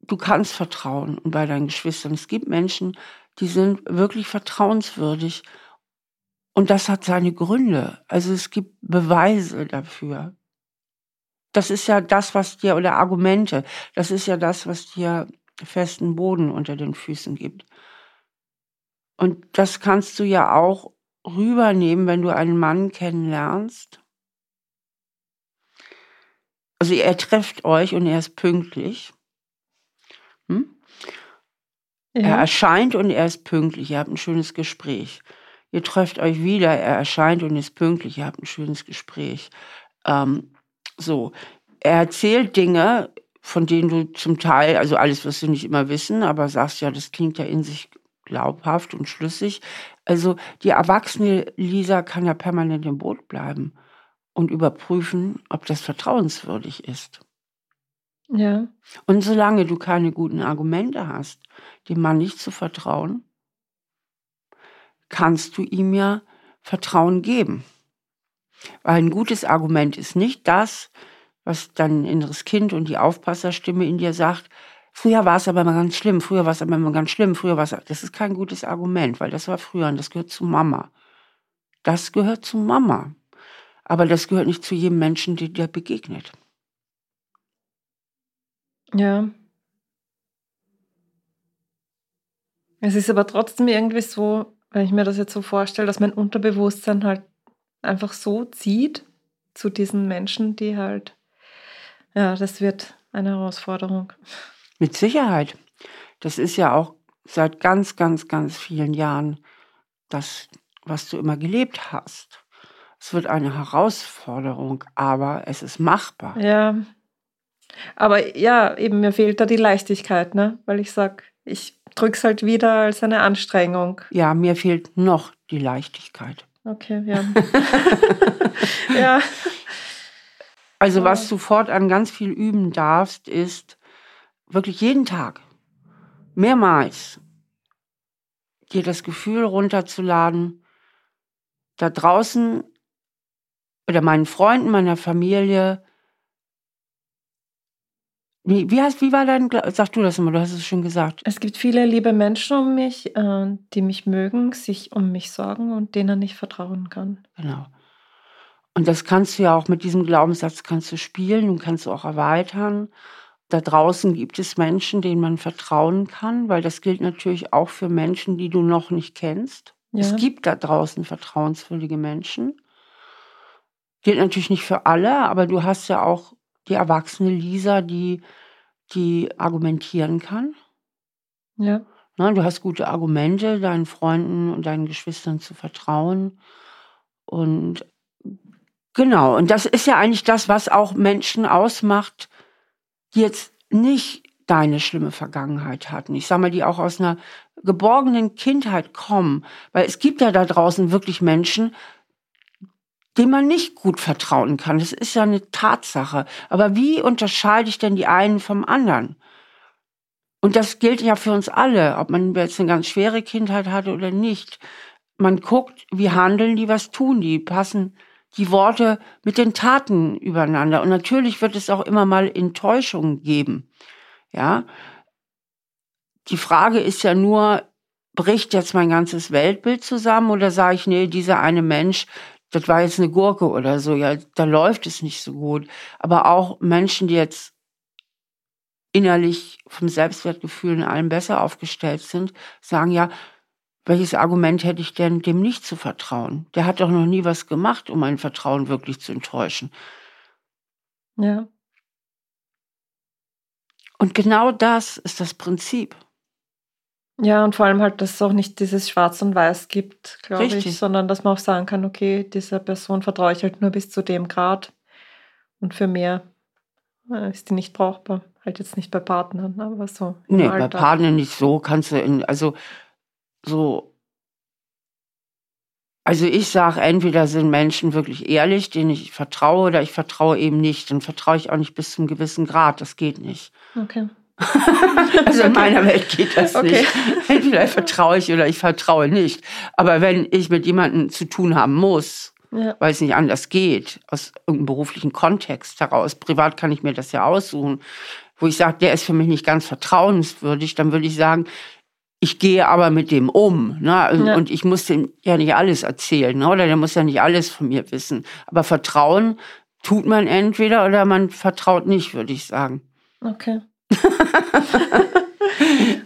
Du kannst vertrauen und bei deinen Geschwistern. Es gibt Menschen, die sind wirklich vertrauenswürdig. Und das hat seine Gründe. Also es gibt Beweise dafür. Das ist ja das, was dir, oder Argumente, das ist ja das, was dir festen Boden unter den Füßen gibt. Und das kannst du ja auch rübernehmen, wenn du einen Mann kennenlernst. Also er trefft euch und er ist pünktlich. Hm? Er ja, erscheint und er ist pünktlich. Ihr habt ein schönes Gespräch. Ihr trefft euch wieder, er erscheint und ist pünktlich. Ihr habt ein schönes Gespräch. Ähm, so, er erzählt Dinge, von denen du zum Teil, also alles wirst du nicht immer wissen, aber sagst ja, das klingt ja in sich glaubhaft und schlüssig. Also die erwachsene Lisa kann ja permanent im Boot bleiben und überprüfen, ob das vertrauenswürdig ist. ja, Und solange du keine guten Argumente hast, dem Mann nicht zu vertrauen, kannst du ihm ja Vertrauen geben. Weil ein gutes Argument ist nicht das, was dein inneres Kind und die Aufpasserstimme in dir sagt, früher war es aber immer ganz schlimm, früher war es aber immer ganz schlimm, früher war es, das ist kein gutes Argument, weil das war früher und das gehört zu Mama. Das gehört zu Mama. Aber das gehört nicht zu jedem Menschen, der dir begegnet. ja. Es ist aber trotzdem irgendwie so, wenn ich mir das jetzt so vorstelle, dass mein Unterbewusstsein halt einfach so zieht zu diesen Menschen, die halt, ja, das wird eine Herausforderung. Mit Sicherheit. Das ist ja auch seit ganz, ganz, ganz vielen Jahren das, was du immer gelebt hast. Es wird eine Herausforderung, aber es ist machbar. Ja. Aber ja, eben mir fehlt da die Leichtigkeit, ne? Weil ich sag, ich drück's halt wieder als eine Anstrengung. Ja, mir fehlt noch die Leichtigkeit. Okay, ja. (laughs) (laughs) ja. Also was du fortan ganz viel üben darfst, ist wirklich jeden Tag, mehrmals, dir das Gefühl runterzuladen, da draußen oder meinen Freunden, meiner Familie, wie, wie, hast, wie war dein, sag du das immer, du hast es schon gesagt. Es gibt viele liebe Menschen um mich, äh, die mich mögen, sich um mich sorgen und denen ich vertrauen kann. Genau. Und das kannst du ja auch mit diesem Glaubenssatz kannst du spielen und kannst du auch erweitern. Da draußen gibt es Menschen, denen man vertrauen kann, weil das gilt natürlich auch für Menschen, die du noch nicht kennst. Ja. Es gibt da draußen vertrauenswürdige Menschen. Gilt natürlich nicht für alle, aber du hast ja auch die erwachsene Lisa, die, die argumentieren kann. Ja. Ne, du hast gute Argumente, deinen Freunden und deinen Geschwistern zu vertrauen. Und genau, und das ist ja eigentlich das, was auch Menschen ausmacht, die jetzt nicht deine schlimme Vergangenheit hatten. Ich sag mal, die auch aus einer geborgenen Kindheit kommen. Weil es gibt ja da draußen wirklich Menschen, denen man nicht gut vertrauen kann. Das ist ja eine Tatsache. Aber wie unterscheide ich denn die einen vom anderen? Und das gilt ja für uns alle, ob man jetzt eine ganz schwere Kindheit hatte oder nicht. Man guckt, wie handeln die, was tun die, passen die Worte mit den Taten übereinander. Und natürlich wird es auch immer mal Enttäuschungen geben. Ja. Die Frage ist ja nur, bricht jetzt mein ganzes Weltbild zusammen oder sage ich, nee, dieser eine Mensch, das war jetzt eine Gurke oder so, ja, da läuft es nicht so gut. Aber auch Menschen, die jetzt innerlich vom Selbstwertgefühl in allem besser aufgestellt sind, sagen ja, welches Argument hätte ich denn, dem nicht zu vertrauen? Der hat doch noch nie was gemacht, um mein Vertrauen wirklich zu enttäuschen. Ja. Und genau das ist das Prinzip. Ja, und vor allem halt, dass es auch nicht dieses Schwarz und Weiß gibt, glaube ich, sondern dass man auch sagen kann, okay, dieser Person vertraue ich halt nur bis zu dem Grad und für mehr äh, ist die nicht brauchbar. Halt jetzt nicht bei Partnern, aber so. Nee, bei Partnern nicht so. Kannst du in, also so. Also ich sage, entweder sind Menschen wirklich ehrlich, denen ich vertraue, oder ich vertraue eben nicht. Dann vertraue ich auch nicht bis zum gewissen Grad. Das geht nicht. Okay. (laughs) (laughs) also in meiner Welt geht das okay. nicht. (laughs) Entweder vertraue ich oder ich vertraue nicht. Aber wenn ich mit jemandem zu tun haben muss, ja. weil es nicht anders geht, aus irgendeinem beruflichen Kontext heraus, privat kann ich mir das ja aussuchen, wo ich sage, der ist für mich nicht ganz vertrauenswürdig, dann würde ich sagen, ich gehe aber mit dem um. Ne? Und, ja. und ich muss dem ja nicht alles erzählen, ne? oder der muss ja nicht alles von mir wissen. Aber Vertrauen tut man entweder oder man vertraut nicht, würde ich sagen. Okay. (laughs)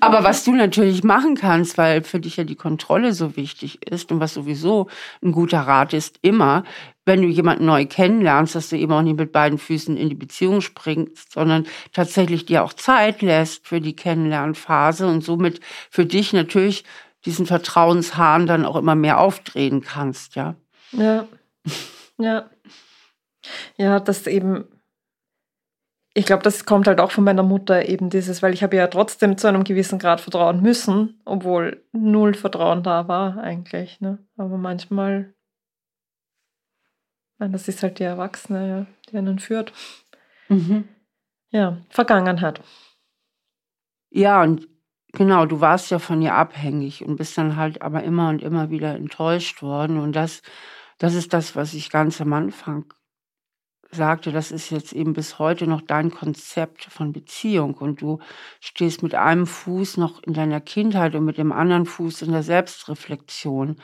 Aber was du natürlich machen kannst, weil für dich ja die Kontrolle so wichtig ist und was sowieso ein guter Rat ist, immer, wenn du jemanden neu kennenlernst, dass du eben auch nicht mit beiden Füßen in die Beziehung springst, sondern tatsächlich dir auch Zeit lässt für die Kennenlernphase und somit für dich natürlich diesen Vertrauenshahn dann auch immer mehr aufdrehen kannst, ja. Ja. Ja. Ja, das eben ich glaube, das kommt halt auch von meiner Mutter eben dieses, weil ich habe ja trotzdem zu einem gewissen Grad vertrauen müssen, obwohl null Vertrauen da war eigentlich. Ne? Aber manchmal, nein, das ist halt die Erwachsene, ja, die einen führt. Mhm. Ja, Vergangenheit. Ja, und genau, du warst ja von ihr abhängig und bist dann halt aber immer und immer wieder enttäuscht worden. Und das, das ist das, was ich ganz am Anfang sagte, das ist jetzt eben bis heute noch dein Konzept von Beziehung und du stehst mit einem Fuß noch in deiner Kindheit und mit dem anderen Fuß in der Selbstreflexion.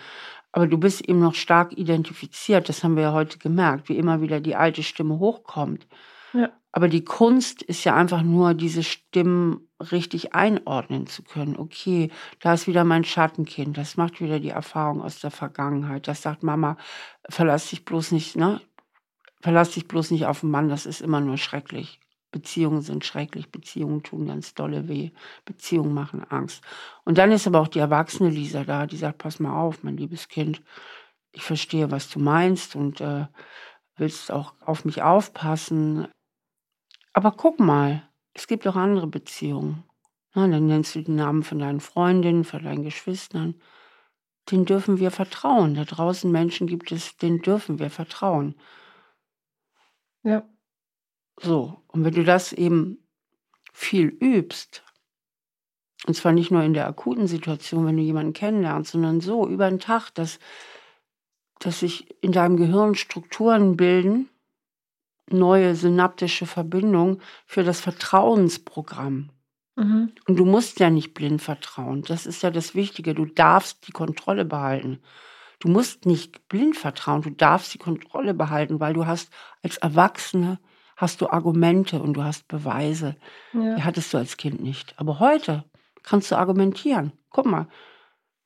Aber du bist eben noch stark identifiziert, das haben wir ja heute gemerkt, wie immer wieder die alte Stimme hochkommt. Ja. Aber die Kunst ist ja einfach nur, diese Stimmen richtig einordnen zu können. Okay, da ist wieder mein Schattenkind, das macht wieder die Erfahrung aus der Vergangenheit. Das sagt Mama, verlass dich bloß nicht, ne? Verlass dich bloß nicht auf den Mann, das ist immer nur schrecklich. Beziehungen sind schrecklich, Beziehungen tun ganz dolle weh, Beziehungen machen Angst. Und dann ist aber auch die erwachsene Lisa da, die sagt, pass mal auf, mein liebes Kind, ich verstehe, was du meinst und äh, willst auch auf mich aufpassen. Aber guck mal, es gibt auch andere Beziehungen. Na, dann nennst du den Namen von deinen Freundinnen, von deinen Geschwistern. Den dürfen wir vertrauen. Da draußen Menschen gibt es, denen dürfen wir vertrauen. Ja. So, und wenn du das eben viel übst, und zwar nicht nur in der akuten Situation, wenn du jemanden kennenlernst, sondern so über den Tag, dass, dass sich in deinem Gehirn Strukturen bilden, neue synaptische Verbindungen für das Vertrauensprogramm. Mhm. Und du musst ja nicht blind vertrauen. Das ist ja das Wichtige. Du darfst die Kontrolle behalten. Du musst nicht blind vertrauen, du darfst die Kontrolle behalten, weil du hast als Erwachsene hast du Argumente und du hast Beweise. Ja. Die hattest du als Kind nicht. Aber heute kannst du argumentieren. Guck mal,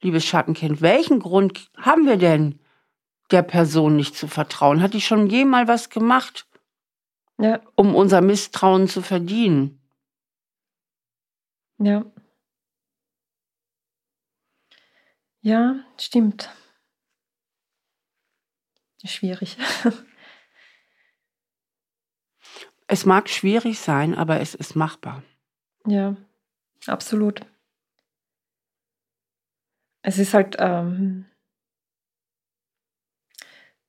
liebes Schattenkind, welchen Grund haben wir denn, der Person nicht zu vertrauen? Hat die schon jemals was gemacht, ja. um unser Misstrauen zu verdienen? Ja. Ja, stimmt. Schwierig. (laughs) Es mag schwierig sein, aber es ist machbar. Ja, absolut. Es ist halt ähm,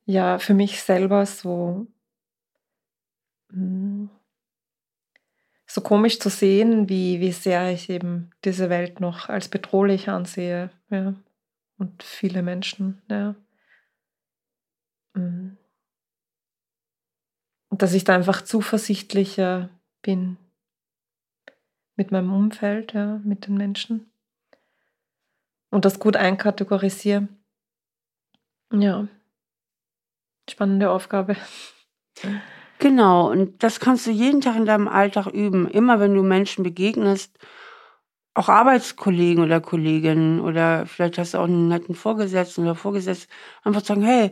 ja für mich selber so hm, so komisch zu sehen, wie, wie sehr ich eben diese Welt noch als bedrohlich ansehe. Ja. Und viele Menschen, ja. Mhm. Und dass ich da einfach zuversichtlicher bin mit meinem Umfeld, ja, mit den Menschen. Und das gut einkategorisiere. Ja, spannende Aufgabe. Genau, und das kannst du jeden Tag in deinem Alltag üben. Immer wenn du Menschen begegnest, auch Arbeitskollegen oder Kolleginnen oder vielleicht hast du auch einen netten Vorgesetzten oder Vorgesetzten, einfach sagen, hey,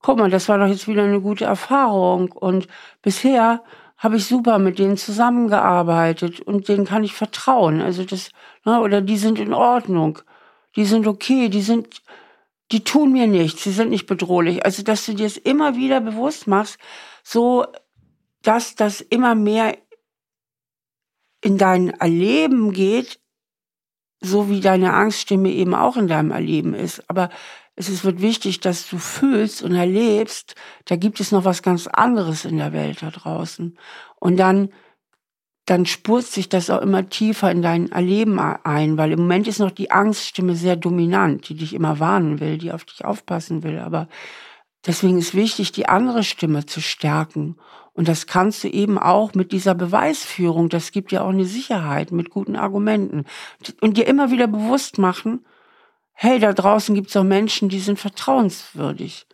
guck mal, das war doch jetzt wieder eine gute Erfahrung. Und bisher habe ich super mit denen zusammengearbeitet und denen kann ich vertrauen. Also das, ne, oder die sind in Ordnung, die sind okay, die sind, die tun mir nichts, sie sind nicht bedrohlich. Also dass du dir es immer wieder bewusst machst, so dass das immer mehr in dein Erleben geht, so wie deine Angststimme eben auch in deinem Erleben ist. Aber es wird wichtig, dass du fühlst und erlebst, da gibt es noch was ganz anderes in der Welt da draußen. Und dann, dann spurt sich das auch immer tiefer in dein Erleben ein, weil im Moment ist noch die Angststimme sehr dominant, die dich immer warnen will, die auf dich aufpassen will. Aber deswegen ist wichtig, die andere Stimme zu stärken. Und das kannst du eben auch mit dieser Beweisführung, das gibt dir auch eine Sicherheit mit guten Argumenten. Und dir immer wieder bewusst machen, hey, da draußen gibt es auch Menschen, die sind vertrauenswürdig.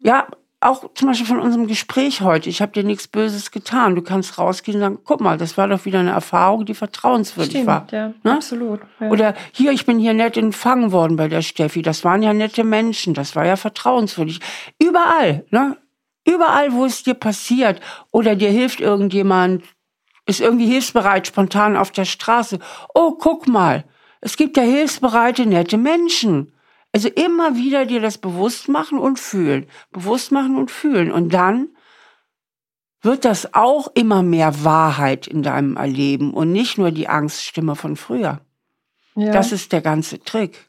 Ja, auch zum Beispiel von unserem Gespräch heute. Ich habe dir nichts Böses getan. Du kannst rausgehen und sagen, guck mal, das war doch wieder eine Erfahrung, die vertrauenswürdig Stimmt, war. Ja, ne? absolut. Ja. Oder hier, ich bin hier nett empfangen worden bei der Steffi. Das waren ja nette Menschen. Das war ja vertrauenswürdig. Überall, ne? Überall, wo es dir passiert oder dir hilft irgendjemand, ist irgendwie hilfsbereit, spontan auf der Straße. Oh, guck mal, es gibt ja hilfsbereite, nette Menschen. Also immer wieder dir das bewusst machen und fühlen. Bewusst machen und fühlen. Und dann wird das auch immer mehr Wahrheit in deinem Erleben und nicht nur die Angststimme von früher. Ja. Das ist der ganze Trick.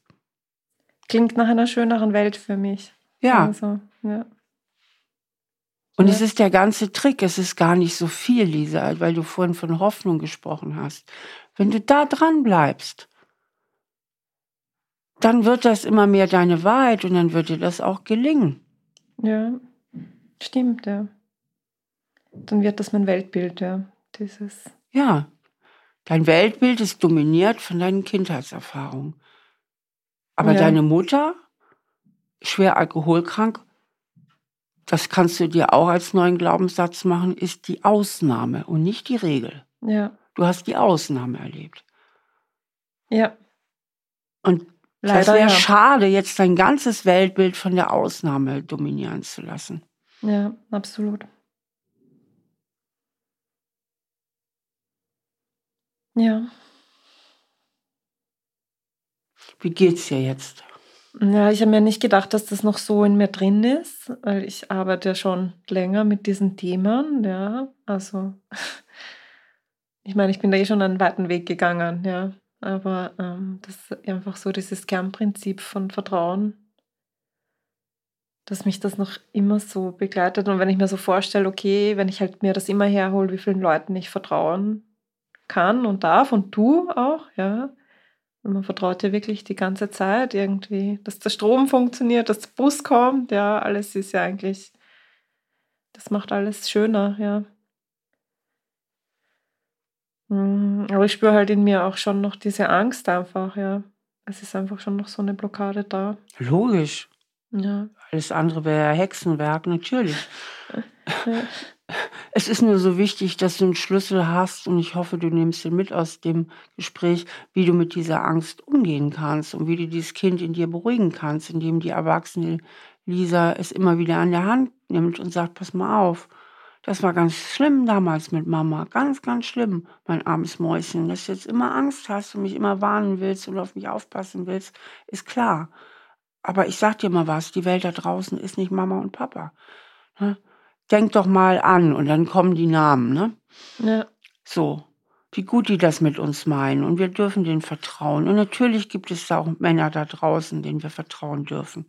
Klingt nach einer schöneren Welt für mich. Ja. Also, ja. Und ja. es ist der ganze Trick. Es ist gar nicht so viel, Lisa, weil du vorhin von Hoffnung gesprochen hast. Wenn du da dran bleibst, dann wird das immer mehr deine Wahrheit und dann wird dir das auch gelingen. Ja, stimmt, ja. Dann wird das mein Weltbild, ja. Dieses. Ja, dein Weltbild ist dominiert von deinen Kindheitserfahrungen. Aber ja. deine Mutter, schwer alkoholkrank, das kannst du dir auch als neuen Glaubenssatz machen, ist die Ausnahme und nicht die Regel. Ja. Du hast die Ausnahme erlebt. Ja. Und Leider, das wäre ja. schade, jetzt dein ganzes Weltbild von der Ausnahme dominieren zu lassen. Ja, absolut. Ja. Wie geht's dir jetzt? Ja, ich habe mir nicht gedacht, dass das noch so in mir drin ist, weil ich arbeite ja schon länger mit diesen Themen, ja. Also, (laughs) ich meine, ich bin da eh schon einen weiten Weg gegangen, ja. Aber ähm, das ist einfach so dieses Kernprinzip von Vertrauen, dass mich das noch immer so begleitet. Und wenn ich mir so vorstelle, okay, wenn ich halt mir das immer herhole, wie vielen Leuten ich vertrauen kann und darf und du auch, ja. Und man vertraut ja wirklich die ganze Zeit irgendwie, dass der Strom funktioniert, dass der Bus kommt, ja, alles ist ja eigentlich, das macht alles schöner, ja. Mhm, aber ich spüre halt in mir auch schon noch diese Angst einfach, ja. Es ist einfach schon noch so eine Blockade da. Logisch. Ja. Alles andere wäre Hexenwerk, natürlich. (laughs) Es ist nur so wichtig, dass du einen Schlüssel hast und ich hoffe, du nimmst ihn mit aus dem Gespräch, wie du mit dieser Angst umgehen kannst und wie du dieses Kind in dir beruhigen kannst, indem die erwachsene Lisa es immer wieder an der Hand nimmt und sagt, pass mal auf, das war ganz schlimm damals mit Mama. Ganz, ganz schlimm, mein armes Mäuschen. Dass du jetzt immer Angst hast und mich immer warnen willst und auf mich aufpassen willst, ist klar. Aber ich sag dir mal was, die Welt da draußen ist nicht Mama und Papa. Ne? Denk doch mal an und dann kommen die Namen, ne? Ja. So, wie gut die das mit uns meinen und wir dürfen denen vertrauen. Und natürlich gibt es auch Männer da draußen, denen wir vertrauen dürfen.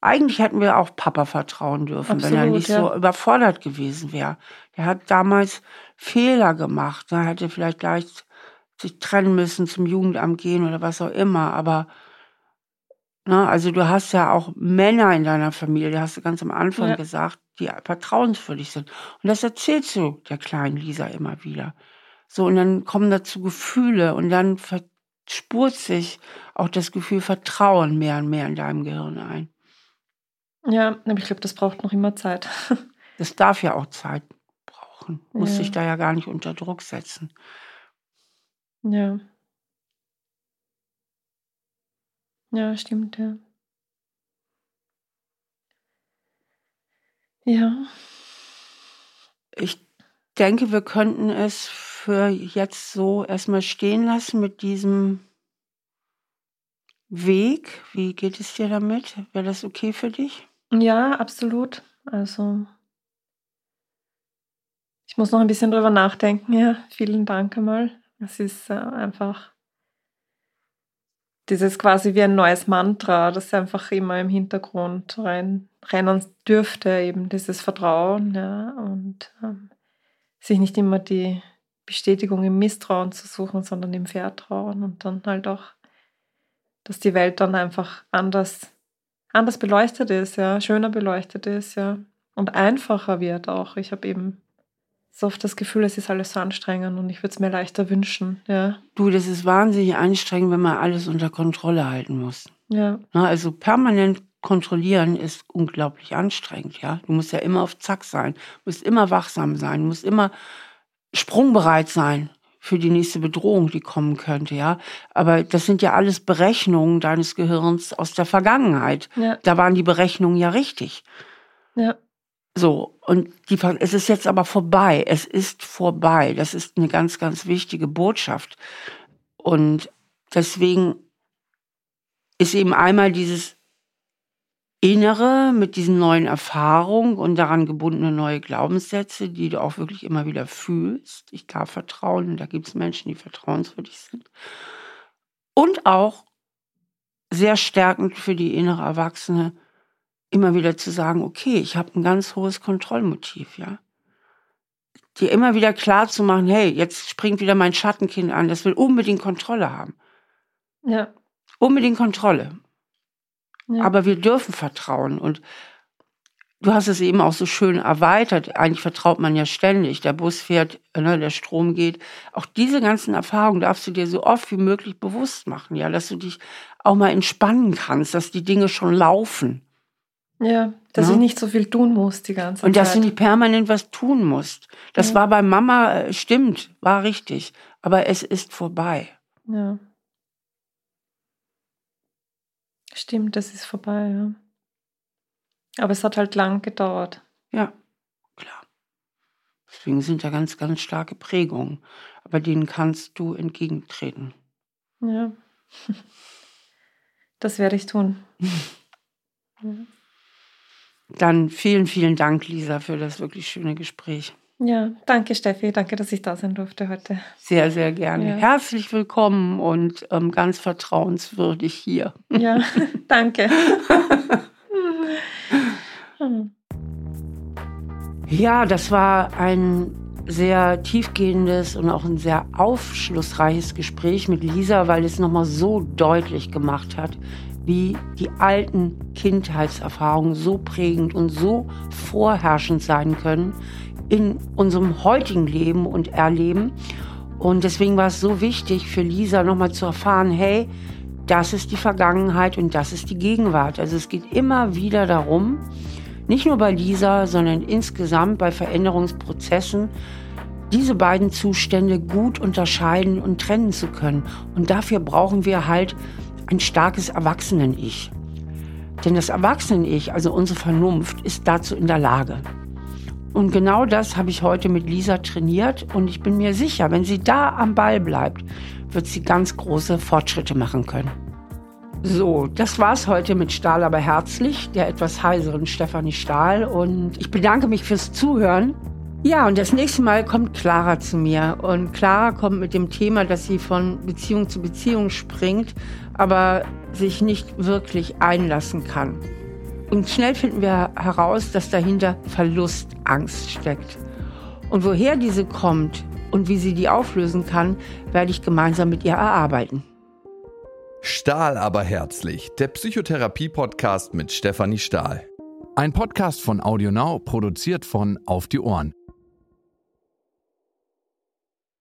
Eigentlich hätten wir auch Papa vertrauen dürfen, Absolut, wenn er nicht ja. so überfordert gewesen wäre. Er hat damals Fehler gemacht. Er hätte vielleicht gleich sich trennen müssen, zum Jugendamt gehen oder was auch immer. Aber ne, also du hast ja auch Männer in deiner Familie, hast du ganz am Anfang ja. gesagt, die vertrauenswürdig sind. Und das erzählst du der kleinen Lisa immer wieder. So, und dann kommen dazu Gefühle und dann verspurt sich auch das Gefühl Vertrauen mehr und mehr in deinem Gehirn ein. Ja, aber ich glaube, das braucht noch immer Zeit. (laughs) Das darf ja auch Zeit brauchen. Muss ja. sich da ja gar nicht unter Druck setzen. Ja. Ja, stimmt, ja. Ja. ich denke, wir könnten es für jetzt so erstmal stehen lassen mit diesem Weg. Wie geht es dir damit? Wäre das okay für dich? Ja, absolut. Also ich muss noch ein bisschen drüber nachdenken. Ja, vielen Dank einmal. Es ist äh, einfach dieses quasi wie ein neues Mantra, das einfach immer im Hintergrund rein, rennen dürfte, eben dieses Vertrauen, ja, und ähm, sich nicht immer die Bestätigung im Misstrauen zu suchen, sondern im Vertrauen und dann halt auch, dass die Welt dann einfach anders, anders beleuchtet ist, ja, schöner beleuchtet ist, ja, und einfacher wird auch. Ich habe eben so oft das Gefühl, es ist alles so anstrengend und ich würde es mir leichter wünschen, ja. Du, das ist wahnsinnig anstrengend, wenn man alles unter Kontrolle halten muss. Ja. Also permanent kontrollieren ist unglaublich anstrengend, ja. Du musst ja immer auf Zack sein, du musst immer wachsam sein, du musst immer sprungbereit sein für die nächste Bedrohung, die kommen könnte, ja. Aber das sind ja alles Berechnungen deines Gehirns aus der Vergangenheit. Ja. Da waren die Berechnungen ja richtig. Ja. So, und die, es ist jetzt aber vorbei. Es ist vorbei. Das ist eine ganz, ganz wichtige Botschaft. Und deswegen ist eben einmal dieses Innere mit diesen neuen Erfahrungen und daran gebundene neue Glaubenssätze, die du auch wirklich immer wieder fühlst. Ich darf vertrauen, da gibt es Menschen, die vertrauenswürdig sind. Und auch sehr stärkend für die innere Erwachsene, immer wieder zu sagen, okay, ich habe ein ganz hohes Kontrollmotiv, ja. Dir immer wieder klar zu machen, hey, jetzt springt wieder mein Schattenkind an, das will unbedingt Kontrolle haben. Ja. Unbedingt Kontrolle. Ja. Aber wir dürfen vertrauen. Und du hast es eben auch so schön erweitert. Eigentlich vertraut man ja ständig. Der Bus fährt, ne, der Strom geht. Auch diese ganzen Erfahrungen darfst du dir so oft wie möglich bewusst machen, ja, dass du dich auch mal entspannen kannst, dass die Dinge schon laufen. Ja, dass ja. ich nicht so viel tun muss die ganze Zeit. Und dass du nicht permanent was tun musst. Das ja. war bei Mama, äh, stimmt, war richtig. Aber es ist vorbei. Ja. Stimmt, das ist vorbei, ja. Aber es hat halt lang gedauert. Ja, klar. Deswegen sind da ganz, ganz starke Prägungen. Aber denen kannst du entgegentreten. Ja. (laughs) Das werde ich tun. ja. (laughs) Dann vielen, vielen Dank, Lisa, für das wirklich schöne Gespräch. Ja, danke Steffi, danke, dass ich da sein durfte heute. Sehr, sehr gerne. Ja. Herzlich willkommen und ähm, ganz vertrauenswürdig hier. Ja, (laughs) danke. ja, das war ein sehr tiefgehendes und auch ein sehr aufschlussreiches Gespräch mit Lisa, weil es nochmal so deutlich gemacht hat, wie die alten Kindheitserfahrungen so prägend und so vorherrschend sein können in unserem heutigen Leben und Erleben. Und deswegen war es so wichtig für Lisa nochmal zu erfahren, hey, das ist die Vergangenheit und das ist die Gegenwart. Also es geht immer wieder darum, nicht nur bei Lisa, sondern insgesamt bei Veränderungsprozessen, diese beiden Zustände gut unterscheiden und trennen zu können. Und dafür brauchen wir halt ein starkes Erwachsenen-Ich. Denn das Erwachsenen-Ich, also unsere Vernunft, ist dazu in der Lage. Und genau das habe ich heute mit Lisa trainiert und ich bin mir sicher, wenn sie da am Ball bleibt, wird sie ganz große Fortschritte machen können. So, das war's heute mit Stahl aber herzlich, der etwas heiseren Stefanie Stahl und ich bedanke mich fürs Zuhören. Ja, und das nächste Mal kommt Clara zu mir und Clara kommt mit dem Thema, dass sie von Beziehung zu Beziehung springt aber sich nicht wirklich einlassen kann. Und schnell finden wir heraus, dass dahinter Verlustangst steckt. Und woher diese kommt und wie sie die auflösen kann, werde ich gemeinsam mit ihr erarbeiten. Stahl aber herzlich, der Psychotherapie-Podcast mit Stefanie Stahl. Ein Podcast von AudioNow, produziert von Auf die Ohren.